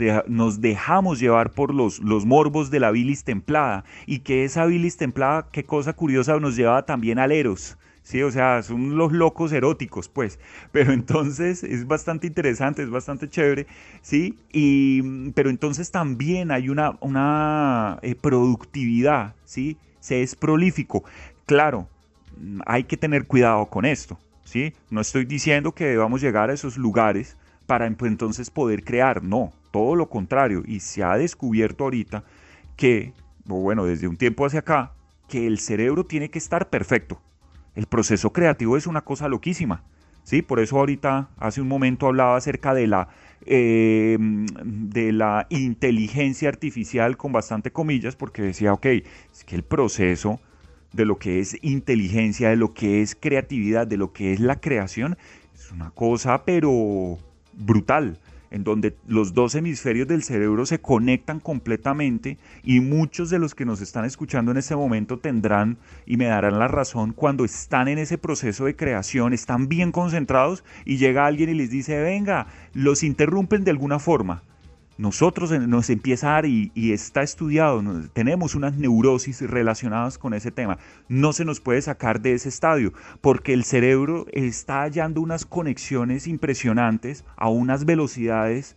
dejamos llevar por los, morbos de la bilis templada y que esa bilis templada, qué cosa curiosa, nos llevaba también al eros. Sí, o sea, son los locos eróticos, pues. Pero entonces es bastante interesante, es bastante chévere, ¿sí? Y, pero entonces también hay una, una eh, productividad, ¿sí? Se es prolífico. Claro, hay que tener cuidado con esto, no estoy diciendo que debamos llegar a esos lugares para entonces poder crear, no, todo lo contrario. Y se ha descubierto ahorita que, bueno, desde un tiempo hacia acá, que el cerebro tiene que estar perfecto. El proceso creativo es una cosa loquísima. ¿sí? Por eso ahorita, hace un momento hablaba acerca de la, eh, de la inteligencia artificial con bastante comillas, porque decía, ok, es que el proceso de lo que es inteligencia, de lo que es creatividad, de lo que es la creación, es una cosa pero brutal, en donde los dos hemisferios del cerebro se conectan completamente y muchos de los que nos están escuchando en este momento tendrán y me darán la razón cuando están en ese proceso de creación, están bien concentrados y llega alguien y les dice, venga, los interrumpen de alguna forma nosotros nos empieza a dar y, está estudiado, tenemos unas neurosis relacionadas con ese tema. No se nos puede sacar de ese estadio porque el cerebro está hallando unas conexiones impresionantes a unas velocidades,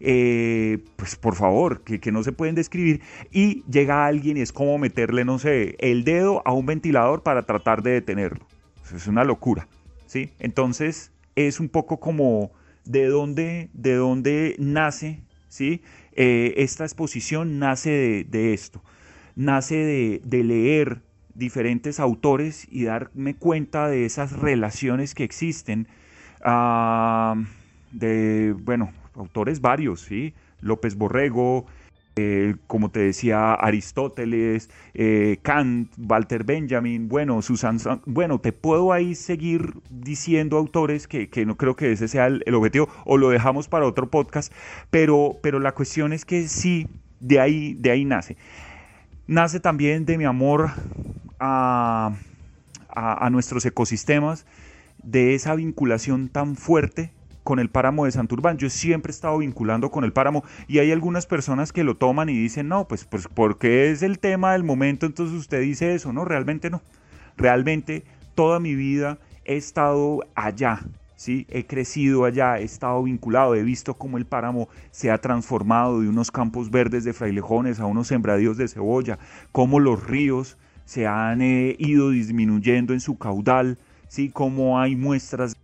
eh, pues por favor, que, no se pueden describir. Y llega alguien y es como meterle, no sé, el dedo a un ventilador para tratar de detenerlo. Es una locura, ¿sí? Entonces es un poco como de dónde, de dónde nace ¿sí? Eh, esta exposición nace de, esto, nace de, leer diferentes autores y darme cuenta de esas relaciones que existen. Ah, de, bueno, autores varios, ¿sí? López Borrego, eh, como te decía, Aristóteles, eh, Kant, Walter Benjamin, bueno, Susan, bueno, te puedo ahí seguir diciendo autores que, no creo que ese sea el, objetivo, o lo dejamos para otro podcast, pero, pero la cuestión es que sí, de ahí, de ahí nace. Nace también de mi amor a, a nuestros ecosistemas, de esa vinculación tan fuerte con el páramo de Santurbán. Yo siempre he estado vinculando con el páramo y hay algunas personas que lo toman y dicen, no, pues, pues porque es el tema del momento, entonces usted dice eso. No, realmente no. Realmente toda mi vida he estado allá, ¿sí? He crecido allá, he estado vinculado, he visto cómo el páramo se ha transformado de unos campos verdes de frailejones a unos sembradíos de cebolla, cómo los ríos se han eh, ido disminuyendo en su caudal, ¿sí? Cómo hay muestras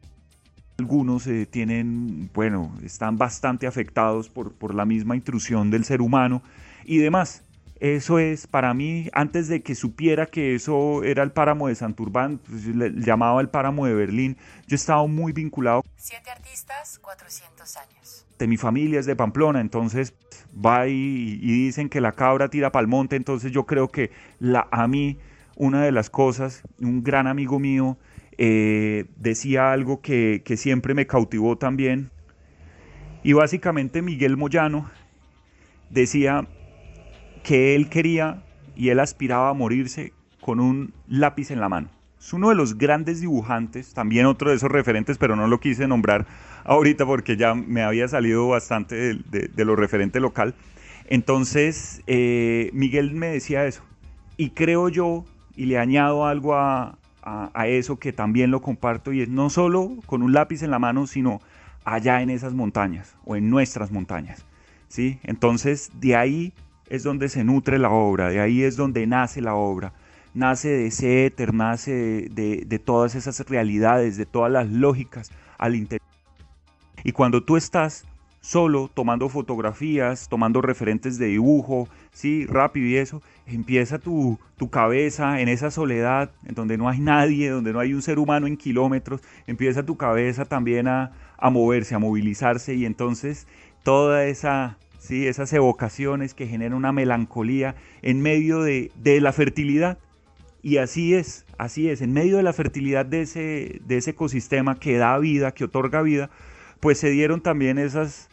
algunos eh, tienen, bueno, están bastante afectados por, por la misma intrusión del ser humano y demás. Eso es, para mí, antes de que supiera que eso era el páramo de Santurbán, pues, le, llamaba el páramo de Berlín, yo estaba muy vinculado. Siete artistas, 400 años. De mi familia es de Pamplona, entonces va y, dicen que la cabra tira pa'l monte, entonces yo creo que la, a mí, una de las cosas, un gran amigo mío, eh, decía algo que, siempre me cautivó también. Y básicamente Miguel Moyano decía que él quería y él aspiraba a morirse con un lápiz en la mano. Es uno de los grandes dibujantes, también otro de esos referentes, pero no lo quise nombrar ahorita porque ya me había salido bastante de, lo referente local. Entonces, eh, Miguel me decía eso. Y creo yo, y le añado algo a, a, eso que también lo comparto y es no solo con un lápiz en la mano, sino allá en esas montañas o en nuestras montañas. ¿sí? Entonces de ahí es donde se nutre la obra, de ahí es donde nace la obra. Nace de ese éter, nace de, de todas esas realidades, de todas las lógicas al interior. Y cuando tú estás solo tomando fotografías, tomando referentes de dibujo, sí, rápido y eso, empieza tu, tu, cabeza en esa soledad, en donde no hay nadie, donde no hay un ser humano en kilómetros, empieza tu cabeza también a, a moverse, a movilizarse y entonces toda esa, sí, esas evocaciones que generan una melancolía en medio de, de la fertilidad. Y así es, así es, en medio de la fertilidad de ese, de ese ecosistema que da vida, que otorga vida, pues se dieron también esas,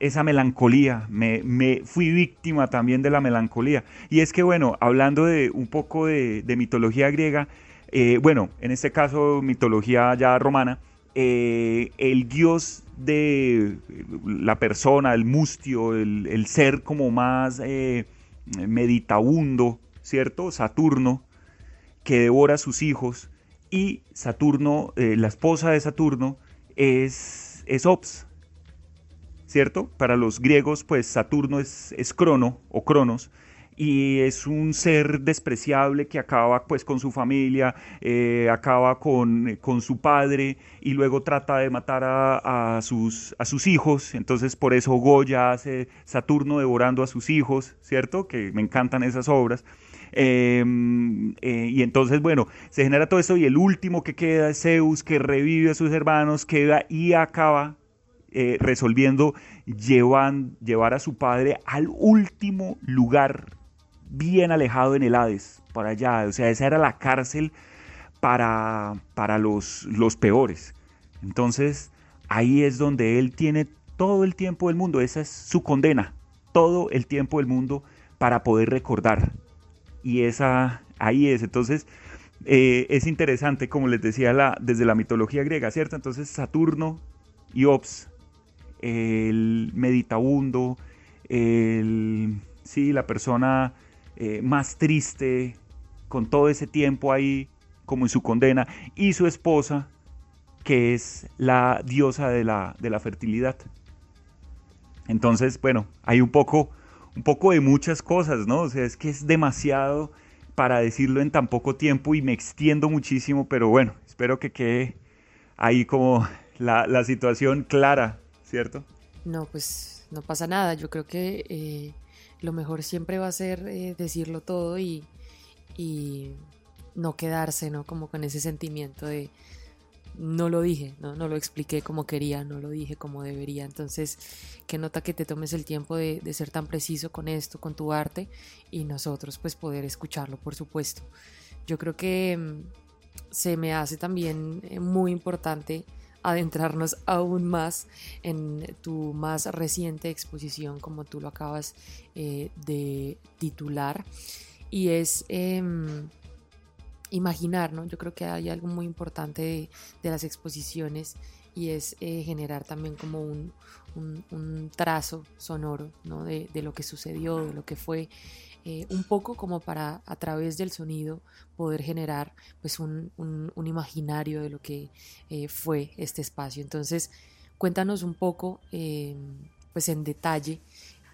esa melancolía, me, me, fui víctima también de la melancolía. Y es que, bueno, hablando de un poco de, mitología griega, eh, bueno, en este caso mitología ya romana, eh, el dios de la persona, el mustio, el, ser como más eh, meditabundo, ¿cierto? Saturno, que devora a sus hijos, y Saturno, la esposa de Saturno, es, es Ops, ¿cierto? Para los griegos, pues Saturno es, es Crono o Cronos, y es un ser despreciable que acaba pues con su familia, eh, acaba con, con, su padre y luego trata de matar a, sus, a sus hijos, entonces por eso Goya hace Saturno devorando a sus hijos, ¿cierto? Que me encantan esas obras. Em, eh, y entonces, bueno, se genera todo esto y el último que queda es Zeus, que revive a sus hermanos, queda y acaba eh, resolviendo llevar a su padre al último lugar, bien alejado en el Hades, para allá. O sea, esa era la cárcel para, para los, los peores. Entonces, ahí es donde él tiene todo el tiempo del mundo, esa es su condena, todo el tiempo del mundo para poder recordar. Y esa, ahí es. Entonces, eh, es interesante, como les decía, la, desde la mitología griega, ¿cierto? Entonces, Saturno y Ops el meditabundo, el, sí, la persona eh, más triste, con todo ese tiempo ahí como en su condena, y su esposa, que es la diosa de la, de la fertilidad. Entonces, bueno, hay un poco, un poco de muchas cosas, ¿no? O sea, es que es demasiado para decirlo en tan poco tiempo y me extiendo muchísimo, pero bueno, espero que quede ahí como la, la situación clara No, pues no pasa nada. Yo creo que eh, lo mejor siempre va a ser eh, decirlo todo y, y, no quedarse, ¿no? Como con ese sentimiento de no lo dije, ¿no? no lo expliqué como quería, no lo dije como debería. Entonces, que nota que te tomes el tiempo de, de, ser tan preciso con esto, con tu arte, y nosotros pues poder escucharlo, por supuesto. Yo creo que mm, se me hace también eh, muy importante adentrarnos aún más en tu más reciente exposición, como tú lo acabas eh, de titular, y es em, imaginar, ¿no? Yo creo que hay algo muy importante de, las exposiciones y es eh, generar también como un, trazo sonoro, ¿no? De, lo que sucedió, de lo que fue eh, un poco como para a través del sonido poder generar pues un, imaginario de lo que eh, fue este espacio. Entonces, cuéntanos un poco em, pues en detalle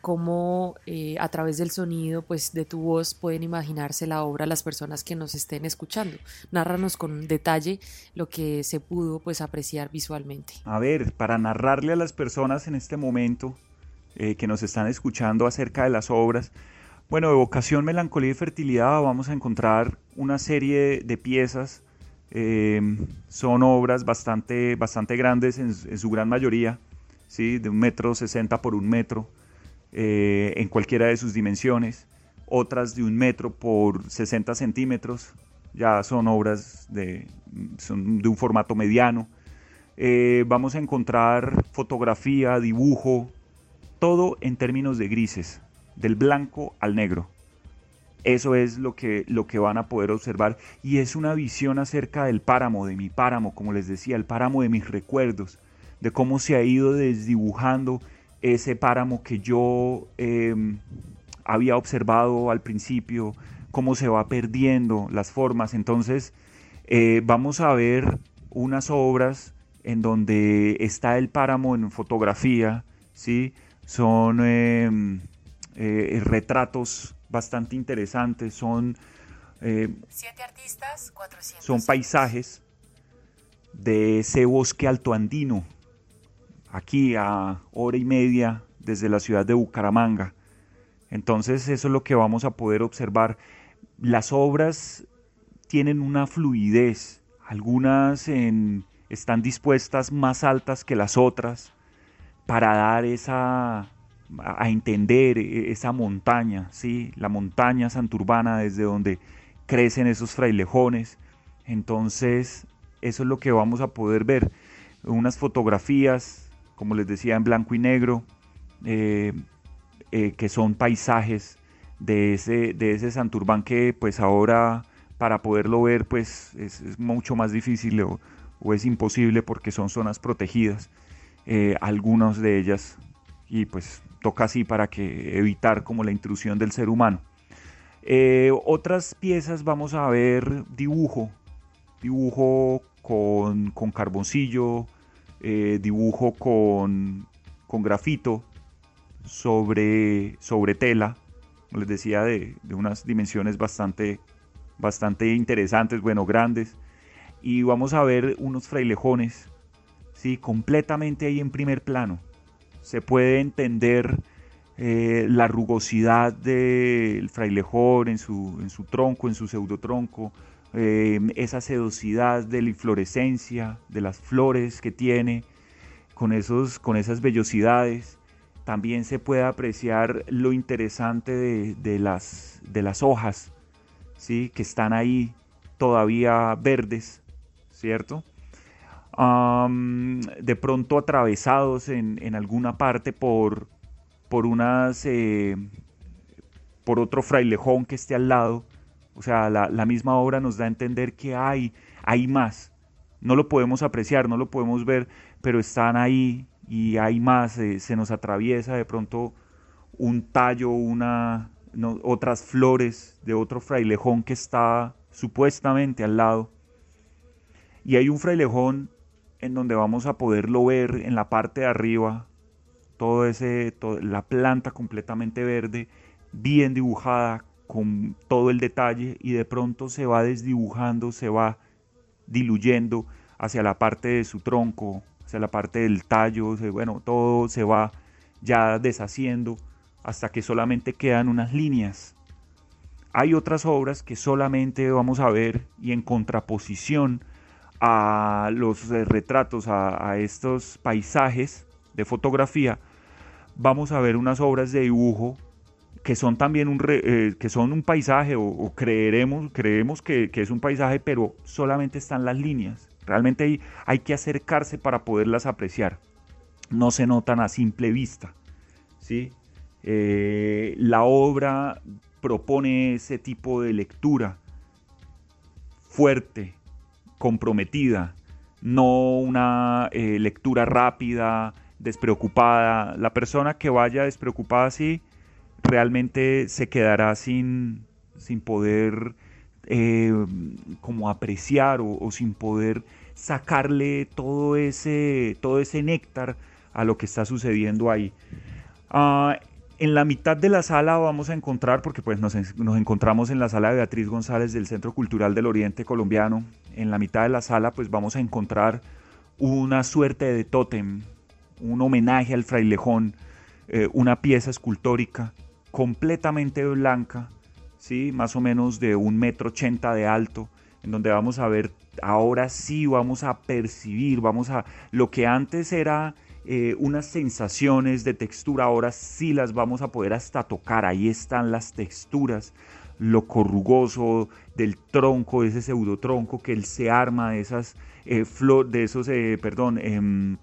cómo eh, a través del sonido, pues de tu voz pueden imaginarse la obra las personas que nos estén escuchando. Nárranos con detalle lo que se pudo pues apreciar visualmente. A ver, para narrarle a las personas en este momento que nos están escuchando acerca de las obras, bueno, evocación, melancolía y fertilidad vamos a encontrar una serie de piezas. Em, son obras bastante, bastante grandes en, su gran mayoría, ¿sí? de un metro sesenta por un metro eh, en cualquiera de sus dimensiones. Otras de un metro por 60 centímetros, ya son obras de, de un formato mediano. Eh, vamos a encontrar fotografía, dibujo, todo en términos de grises del blanco al negro. Eso es lo que, lo que van a poder observar y es una visión acerca del páramo, de mi páramo, como les decía, el páramo de mis recuerdos, de cómo se ha ido desdibujando ese páramo que yo em, había observado al principio, cómo se va perdiendo las formas. Entonces eh, vamos a ver unas obras en donde está el páramo en fotografía, ¿sí? son em, eh, retratos bastante interesantes, son, eh, artistas, son paisajes de ese bosque altoandino, aquí a hora y media desde la ciudad de Bucaramanga. Entonces eso es lo que vamos a poder observar. Las obras tienen una fluidez, algunas están dispuestas más altas que las otras para dar esa a entender e, esa montaña, ¿sí? la montaña santurbana desde donde crecen esos frailejones. Entonces, eso es lo que vamos a poder ver. Unas fotografías, como les decía, en blanco y negro, eh, eh, que son paisajes de ese, de ese Santurbán que pues ahora para poderlo ver pues es, mucho más difícil o, es imposible porque son zonas protegidas, eh, algunas de ellas, y pues toca así para que evitar como la intrusión del ser humano. Eh, otras piezas vamos a ver dibujo, dibujo con, con carboncillo, eh, dibujo con, con grafito sobre, sobre tela, les decía, de, de, unas dimensiones bastante, bastante interesantes, bueno, grandes. Y vamos a ver unos frailejones, ¿sí? completamente ahí en primer plano se puede entender eh, la rugosidad del frailejón en su, en su tronco, en su pseudotronco, eh, esa sedosidad de la inflorescencia, de las flores que tiene, con, esos, con esas vellosidades. También se puede apreciar lo interesante de, las, de las hojas, ¿sí? que están ahí todavía verdes, ¿cierto? De pronto atravesados en, alguna parte por, por unas eh, por otro frailejón que esté al lado. O sea, la, misma obra nos da a entender que hay, hay más. No lo podemos apreciar, no lo podemos ver, pero están ahí y hay más. Eh, se nos atraviesa de pronto un tallo, una, otras flores de otro frailejón que está supuestamente al lado. Y hay un frailejón en donde vamos a poderlo ver en la parte de arriba, todo ese, la planta completamente verde, bien dibujada, con todo el detalle, y de pronto se va desdibujando, se va diluyendo hacia la parte de su tronco, hacia la parte del tallo, bueno, todo se va ya deshaciendo hasta que solamente quedan unas líneas. Hay otras obras que solamente vamos a ver y en contraposición a los eh, retratos, a, estos paisajes de fotografía, vamos a ver unas obras de dibujo que son también un, eh, que son un paisaje o, creeremos, creemos que, es un paisaje, pero solamente están las líneas. Realmente hay, hay que acercarse para poderlas apreciar. No se notan a simple vista. ¿sí? Eh, la obra propone ese tipo de lectura fuerte, comprometida, no una eh, lectura rápida, despreocupada. La persona que vaya despreocupada así realmente se quedará sin, sin poder eh, como apreciar o, sin poder sacarle todo ese, todo ese néctar a lo que está sucediendo ahí. Ah, en la mitad de la sala vamos a encontrar, porque pues nos, encontramos en la sala de Beatriz González del Centro Cultural del Oriente Colombiano, en la mitad de la sala pues vamos a encontrar una suerte de tótem, un homenaje al frailejón, eh, una pieza escultórica completamente blanca, ¿sí? más o menos de un metro ochenta de alto, en donde vamos a ver, ahora sí vamos a percibir, vamos a, lo que antes era eh, unas sensaciones de textura, ahora sí las vamos a poder hasta tocar, ahí están las texturas, lo corrugoso del tronco, ese pseudotronco que él se arma de esas eh, de esos, eh, perdón, em,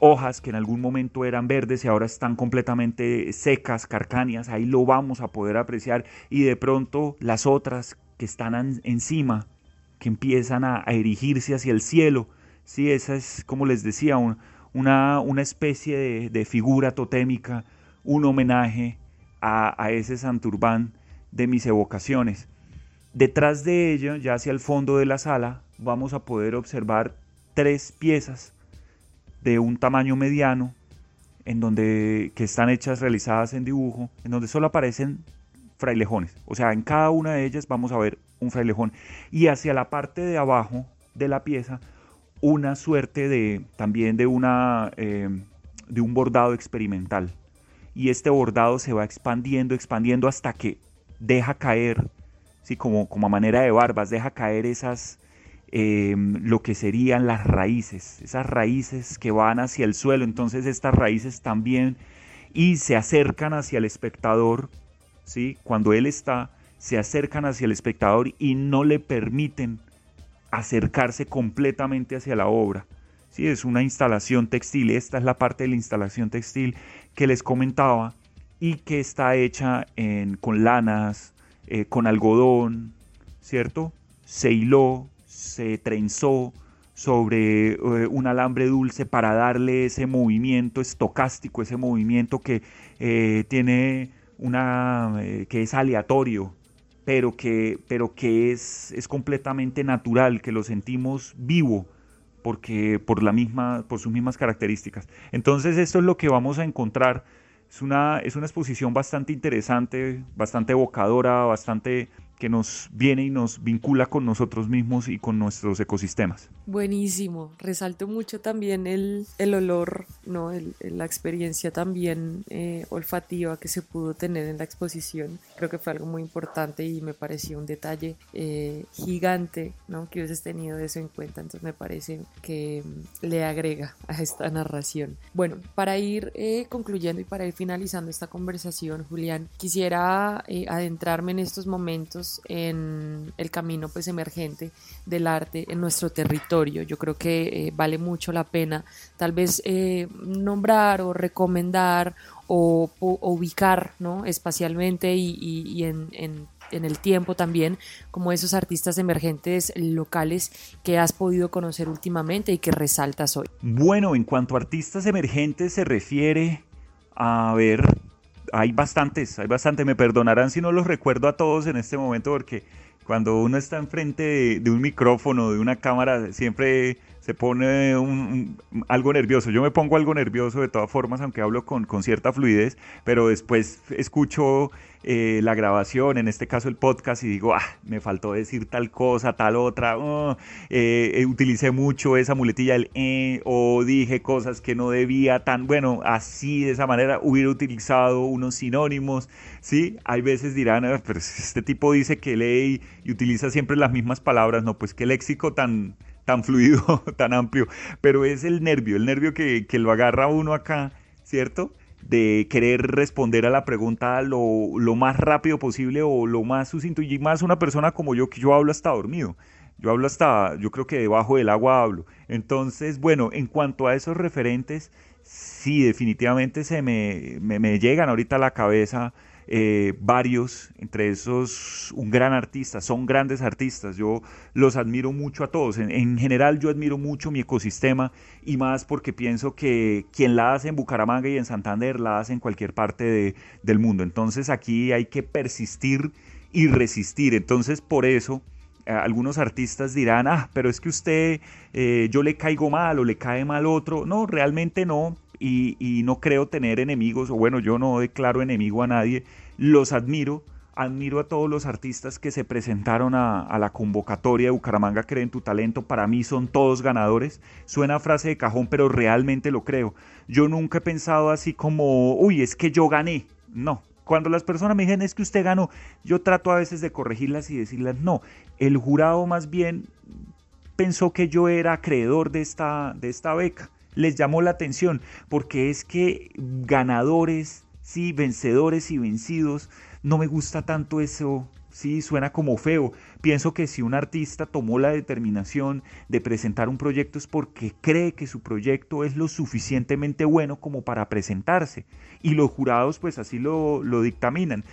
hojas que en algún momento eran verdes y ahora están completamente secas, carcanias, ahí lo vamos a poder apreciar y de pronto las otras que están encima, que empiezan a, erigirse hacia el cielo, sí, esa es como les decía, una, una, especie de, figura totémica, un homenaje a, a ese Santurbán de mis evocaciones. Detrás de ella, ya hacia el fondo de la sala, vamos a poder observar tres piezas de un tamaño mediano, en donde, que están hechas, realizadas en dibujo, en donde solo aparecen frailejones. O sea, en cada una de ellas vamos a ver un frailejón. Y hacia la parte de abajo de la pieza, una suerte de, también de, una, eh, de un bordado experimental. Y este bordado se va expandiendo, expandiendo hasta que deja caer, ¿sí? como, como a manera de barbas, deja caer esas, Em, lo que serían las raíces, esas raíces que van hacia el suelo, entonces estas raíces también y se acercan hacia el espectador, ¿sí? cuando él está, se acercan hacia el espectador y no le permiten acercarse completamente hacia la obra. ¿sí? Es una instalación textil, esta es la parte de la instalación textil que les comentaba y que está hecha en, con lanas, eh, con algodón, ¿cierto? Se hiló, se trenzó sobre eh, un alambre dulce para darle ese movimiento estocástico, ese movimiento que eh, tiene una que es aleatorio, pero que, pero que es, es completamente natural, que lo sentimos vivo porque por la misma, por sus mismas características. Entonces esto es lo que vamos a encontrar. Es una, es una exposición bastante interesante, bastante evocadora, bastante que nos viene y nos vincula con nosotros mismos y con nuestros ecosistemas. Buenísimo, resalto mucho también el, el olor, ¿no? El, la experiencia también eh, olfativa que se pudo tener en la exposición. Creo que fue algo muy importante y me pareció un detalle eh, gigante ¿no? que hubieses tenido eso en cuenta, entonces me parece que mm, le agrega a esta narración. Bueno, para ir eh, concluyendo y para ir finalizando esta conversación, Julián, quisiera adentrarme en estos momentos en el camino pues emergente del arte en nuestro territorio. Yo creo que eh, vale mucho la pena tal vez eh, nombrar o recomendar o, ubicar ¿no? espacialmente y, en, en el tiempo también, como esos artistas emergentes locales que has podido conocer últimamente y que resaltas hoy? Bueno, en cuanto a artistas emergentes se refiere, a ver, hay bastantes, hay bastante. Me perdonarán si no los recuerdo a todos en este momento porque cuando uno está enfrente de, un micrófono, de una cámara, siempre se pone un, algo nervioso. Yo me pongo algo nervioso de todas formas, aunque hablo con, con cierta fluidez, pero después escucho eh, la grabación, en este caso el podcast, y digo, ah, me faltó decir tal cosa, tal otra, oh, eh, eh, utilicé mucho esa muletilla del eh, o dije cosas que no debía tan, bueno, así de esa manera hubiera utilizado unos sinónimos, ¿sí? Hay veces dirán, ah, pero este tipo dice que lee y utiliza siempre las mismas palabras, no, pues qué léxico tan tan fluido, tan amplio, pero es el nervio, el nervio que, lo agarra uno acá, ¿cierto? de querer responder a la pregunta lo, lo, más rápido posible o lo más sucinto. Y más una persona como yo, que yo hablo hasta dormido. Yo hablo hasta, yo creo que debajo del agua hablo. Entonces, bueno, en cuanto a esos referentes, sí, definitivamente se me, me, me llegan ahorita a la cabeza eh, varios, entre esos un gran artista, son grandes artistas, yo los admiro mucho a todos, en, general yo admiro mucho mi ecosistema y más porque pienso que quien la hace en Bucaramanga y en Santander la hace en cualquier parte del mundo, entonces aquí hay que persistir y resistir, entonces por eso eh, algunos artistas dirán, ah, pero es que usted, eh, yo le caigo mal o le cae mal otro. No, realmente no y, no creo tener enemigos, o bueno, yo no declaro enemigo a nadie, los admiro, admiro a todos los artistas que se presentaron a, la convocatoria de Bucaramanga Creen tu talento. Para mí son todos ganadores. Suena frase de cajón, pero realmente lo creo. Yo nunca he pensado así como, uy, es que yo gané. No. Cuando las personas me dicen es que usted ganó, yo trato a veces de corregirlas y decirles no. El jurado más bien pensó que yo era acreedor de esta, de esta beca les llamó la atención, porque es que ganadores, sí, vencedores y vencidos, no me gusta tanto eso, sí, suena como feo. Pienso que si un artista tomó la determinación de presentar un proyecto es porque cree que su proyecto es lo suficientemente bueno como para presentarse. Y los jurados pues así lo, lo dictaminan.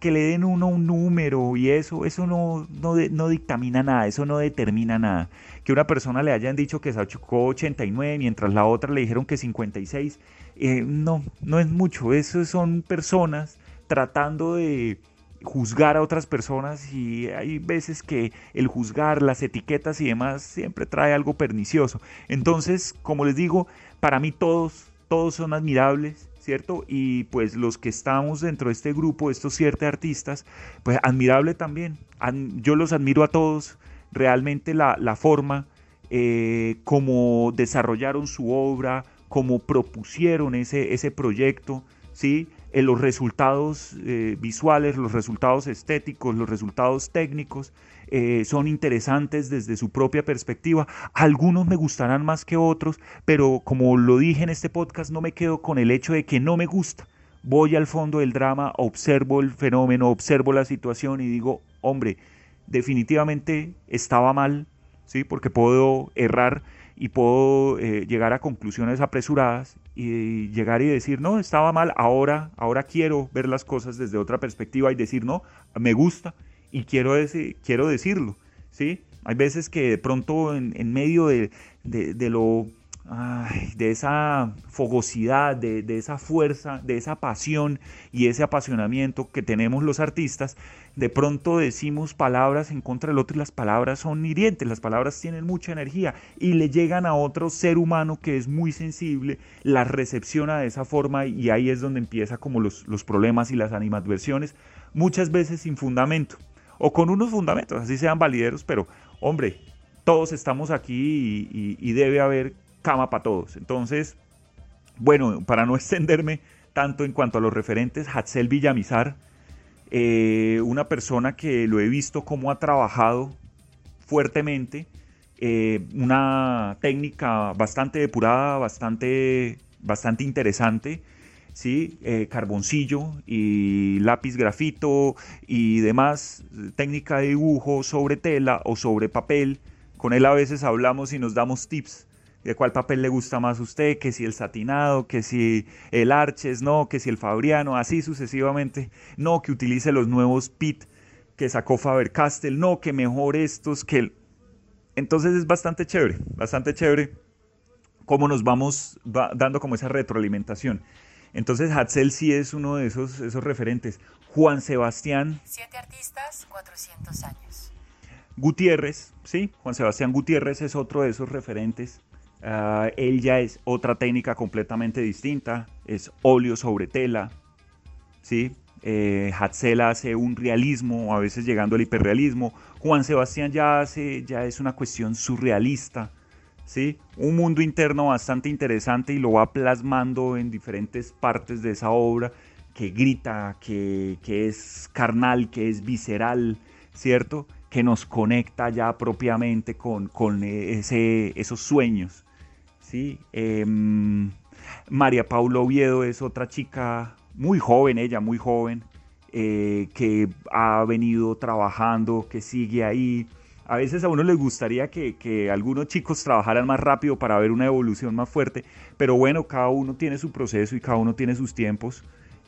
Que le den uno un número y eso, eso no, no, no dictamina nada, eso no determina nada. Que una persona le hayan dicho que sacó 89 mientras la otra le dijeron que 56, eh, no, no es mucho. Eso son personas tratando de juzgar a otras personas y hay veces que el juzgar, las etiquetas y demás siempre trae algo pernicioso. Entonces, como les digo, para mí todos, todos son admirables, ¿cierto? Y pues los que estamos dentro de este grupo, estos siete artistas, pues admirable también. Yo los admiro a todos, realmente la, forma eh, como desarrollaron su obra, como propusieron ese, ese proyecto, ¿sí? Eh, los resultados eh, visuales, los resultados estéticos, los resultados técnicos eh, son interesantes desde su propia perspectiva. Algunos me gustarán más que otros, pero como lo dije en este podcast, no me quedo con el hecho de que no me gusta. Voy al fondo del drama, observo el fenómeno, observo la situación y digo, hombre, definitivamente estaba mal, ¿sí? porque puedo errar y puedo llegar a conclusiones apresuradas y llegar y decir, no, estaba mal, ahora, ahora quiero ver las cosas desde otra perspectiva y decir, no, me gusta y quiero, decir, quiero decirlo, ¿sí? Hay veces que de pronto en, medio de, de lo de esa fogosidad, de, esa fuerza, de esa pasión y ese apasionamiento que tenemos los artistas, de pronto decimos palabras en contra del otro y las palabras son hirientes, las palabras tienen mucha energía y le llegan a otro ser humano que es muy sensible, las recepciona de esa forma y ahí es donde empieza como los, los problemas y las animadversiones, muchas veces sin fundamento o con unos fundamentos, así sean valideros, pero hombre, todos estamos aquí y debe haber cama para todos. Entonces, bueno, para no extenderme tanto en cuanto a los referentes, Hatzel Villamizar, eh, una persona que lo he visto cómo ha trabajado fuertemente, eh, una técnica bastante depurada, bastante, bastante interesante, ¿sí? Eh, carboncillo y lápiz grafito y demás, técnica de dibujo sobre tela o sobre papel. Con él a veces hablamos y nos damos tips de cuál papel le gusta más a usted, que si el satinado, que si el arches, no, que si el fabriano, así sucesivamente, no, que utilice los nuevos pit que sacó Faber-Castell, no, que mejor estos, que el... Entonces es bastante chévere, bastante chévere cómo nos vamos dando como esa retroalimentación. Entonces Hatzel sí es uno de esos, esos referentes. Juan Sebastián. Siete artistas, 400 años. Gutiérrez, ¿sí? Juan Sebastián Gutiérrez es otro de esos referentes. Ah, él ya es otra técnica completamente distinta, es óleo sobre tela, ¿sí? Eh, Hatzel hace un realismo, a veces llegando al hiperrealismo. Juan Sebastián ya hace, ya es una cuestión surrealista, ¿sí? Un mundo interno bastante interesante y lo va plasmando en diferentes partes de esa obra que grita, que, es carnal, que es visceral, ¿cierto? Que nos conecta ya propiamente con, con ese, esos sueños, ¿sí? Em, María Paula Oviedo es otra chica muy joven, ella muy joven, eh, que ha venido trabajando, que sigue ahí. A veces a uno les gustaría que, algunos chicos trabajaran más rápido para ver una evolución más fuerte, pero bueno, cada uno tiene su proceso y cada uno tiene sus tiempos.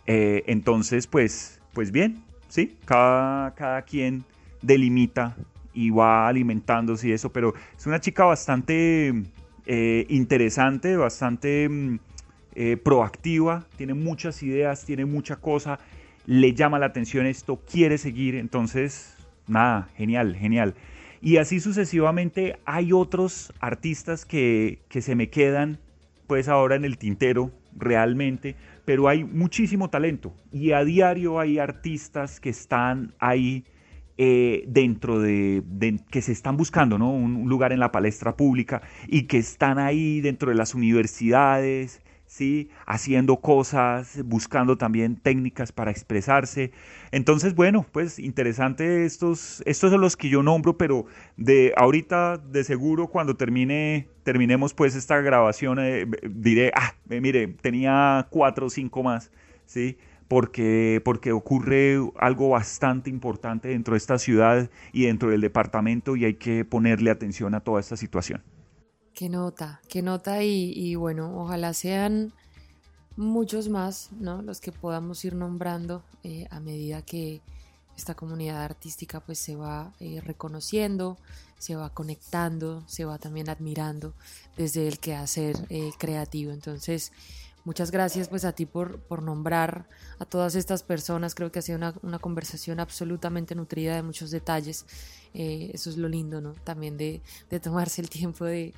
Eh, entonces, pues, pues bien, sí, cada, cada quien delimita y va alimentándose y eso, pero es una chica bastante eh, interesante, bastante mm, eh, proactiva, tiene muchas ideas, tiene mucha cosa, le llama la atención esto, quiere seguir, entonces, nada, genial, genial. Y así sucesivamente hay otros artistas que, que se me quedan pues ahora en el tintero realmente, pero hay muchísimo talento y a diario hay artistas que están ahí eh, dentro de, que se están buscando ¿no? un, lugar en la palestra pública y que están ahí dentro de las universidades, ¿sí? haciendo cosas, buscando también técnicas para expresarse. Entonces, bueno, pues interesante estos, estos son los que yo nombro, pero de ahorita de seguro cuando termine, terminemos pues esta grabación, eh, diré, ah, mire, tenía cuatro o cinco más, ¿sí? Porque, porque ocurre algo bastante importante dentro de esta ciudad y dentro del departamento y hay que ponerle atención a toda esta situación. Qué nota, qué nota y, bueno, ojalá sean muchos más, ¿no? Los que podamos ir nombrando eh, a medida que esta comunidad artística pues se va eh, reconociendo, se va conectando, se va también admirando desde el quehacer eh, creativo. Entonces, Muchas gracias pues a ti por, por nombrar a todas estas personas. Creo que ha sido una, conversación absolutamente nutrida de muchos detalles. Eh, eso es lo lindo, ¿no? También de, de tomarse el tiempo de,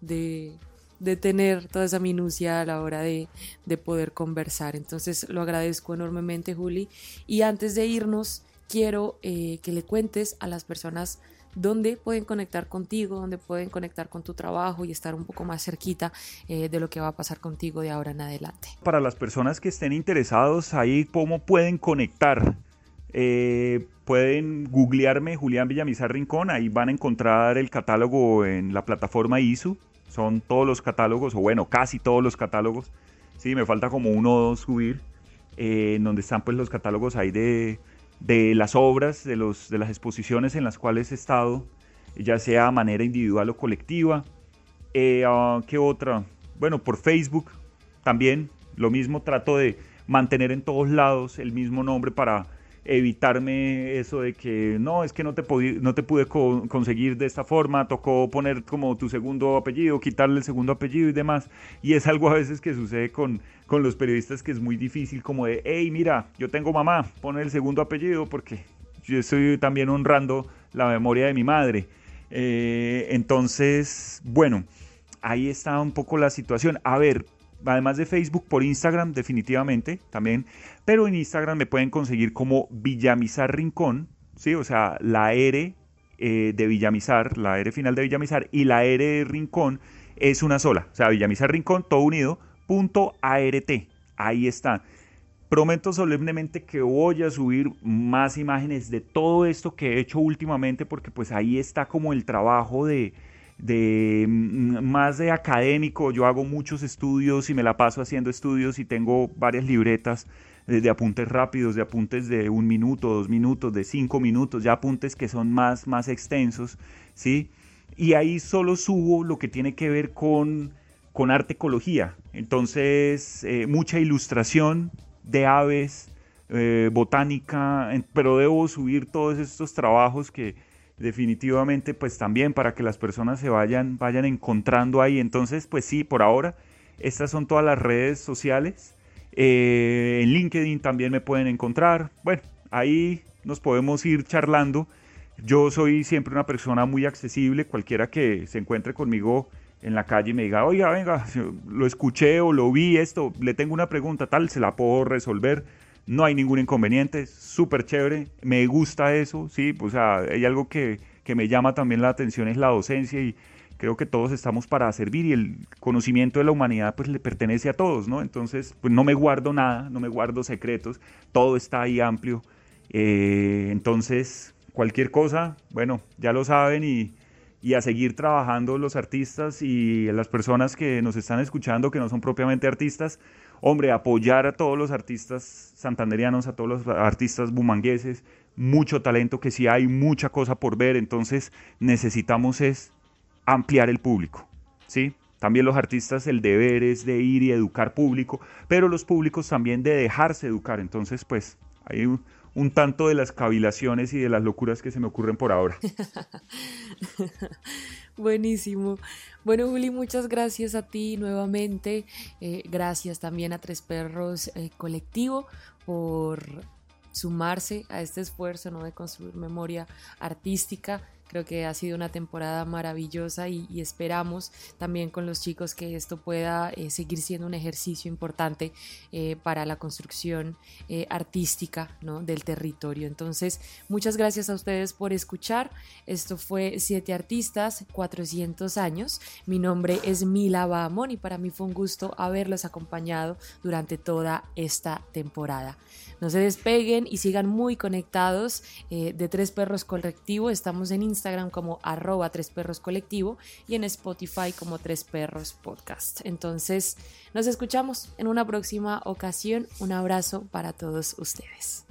de, de, tener toda esa minucia a la hora de, de poder conversar. Entonces lo agradezco enormemente, Juli. Y antes de irnos, quiero eh, que le cuentes a las personas dónde pueden conectar contigo, dónde pueden conectar con tu trabajo y estar un poco más cerquita eh, de lo que va a pasar contigo de ahora en adelante. Para las personas que estén interesados ahí, ¿cómo pueden conectar? Eh, pueden googlearme Julián Villamizar Rincón, ahí van a encontrar el catálogo en la plataforma ISU, son todos los catálogos, o bueno, casi todos los catálogos, sí, me falta como uno o dos subir, eh, en donde están pues los catálogos ahí de, de las obras, de, los, de las exposiciones en las cuales he estado, ya sea a manera individual o colectiva. Eh, ah, ¿Qué otra? Bueno, por Facebook también, lo mismo, trato de mantener en todos lados el mismo nombre para evitarme eso de que no, es que no te, no te pude conseguir de esta forma, tocó poner como tu segundo apellido, quitarle el segundo apellido y demás. Y es algo a veces que sucede con, con los periodistas que es muy difícil, como de, hey, mira, yo tengo mamá, pone el segundo apellido porque yo estoy también honrando la memoria de mi madre. Eh, entonces, bueno, ahí está un poco la situación. A ver, además de Facebook, por Instagram definitivamente también, pero en Instagram me pueden conseguir como Villamizar Rincón, ¿sí? O sea, la R eh, de Villamizar, la R final de Villamizar y la R de Rincón es una sola, o sea, Villamizar Rincón, todo unido, punto ART, ahí está. Prometo solemnemente que voy a subir más imágenes de todo esto que he hecho últimamente porque pues ahí está como el trabajo de, de mm, más de académico, yo hago muchos estudios y me la paso haciendo estudios y tengo varias libretas de, apuntes rápidos, de apuntes de un minuto, dos minutos, de cinco minutos, ya apuntes que son más, más extensos, ¿sí? Y ahí solo subo lo que tiene que ver con, con arte ecología. Entonces, eh, mucha ilustración de aves, eh, botánica, pero debo subir todos estos trabajos que, definitivamente pues también para que las personas se vayan, vayan encontrando ahí. Entonces pues sí, por ahora estas son todas las redes sociales. Eh, en LinkedIn también me pueden encontrar. Bueno, ahí nos podemos ir charlando Yo soy siempre una persona muy accesible, cualquiera que se encuentre conmigo en la calle y me diga, oiga, venga, lo escuché o lo vi esto, le tengo una pregunta tal, se la puedo resolver, no hay ningún inconveniente, súper chévere, me gusta eso, sí, pues hay algo que, que me llama también la atención es la docencia y creo que todos estamos para servir y el conocimiento de la humanidad pues le pertenece a todos, ¿no? Entonces, pues no me guardo nada, no me guardo secretos, todo está ahí amplio. Eh, entonces, cualquier cosa, bueno, ya lo saben y, y a seguir trabajando los artistas y las personas que nos están escuchando, que no son propiamente artistas, hombre, apoyar a todos los artistas santanderianos, a todos los artistas bumangueses, mucho talento que sí hay, mucha cosa por ver, entonces necesitamos es ampliar el público, ¿sí? También los artistas el deber es de ir y educar público, pero los públicos también de dejarse educar, entonces pues hay un, tanto de las cavilaciones y de las locuras que se me ocurren por ahora. Buenísimo. Bueno, Juli, muchas gracias a ti nuevamente. Eh, gracias también a Tres Perros eh, Colectivo por sumarse a este esfuerzo ¿no? de construir memoria artística Creo que ha sido una temporada maravillosa y, esperamos también con los chicos que esto pueda eh, seguir siendo un ejercicio importante eh, para la construcción eh, artística del territorio. Entonces, muchas gracias a ustedes por escuchar. Esto fue Siete Artistas, 400 años. Mi nombre es Mila Bahamón y para mí fue un gusto haberlos acompañado durante toda esta temporada. No se despeguen y sigan muy conectados de Tres Perros Colectivo. Estamos en Instagram como arroba tres perros colectivo y en Spotify como tres perros podcast. Entonces nos escuchamos en una próxima ocasión. Un abrazo para todos ustedes.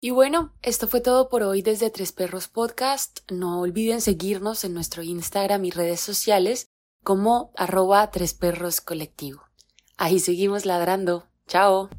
Y bueno, esto fue todo por hoy desde Tres Perros Podcast. No olviden seguirnos en nuestro Instagram y redes sociales como arroba Tres Perros Colectivo. Ahí seguimos ladrando. Chao.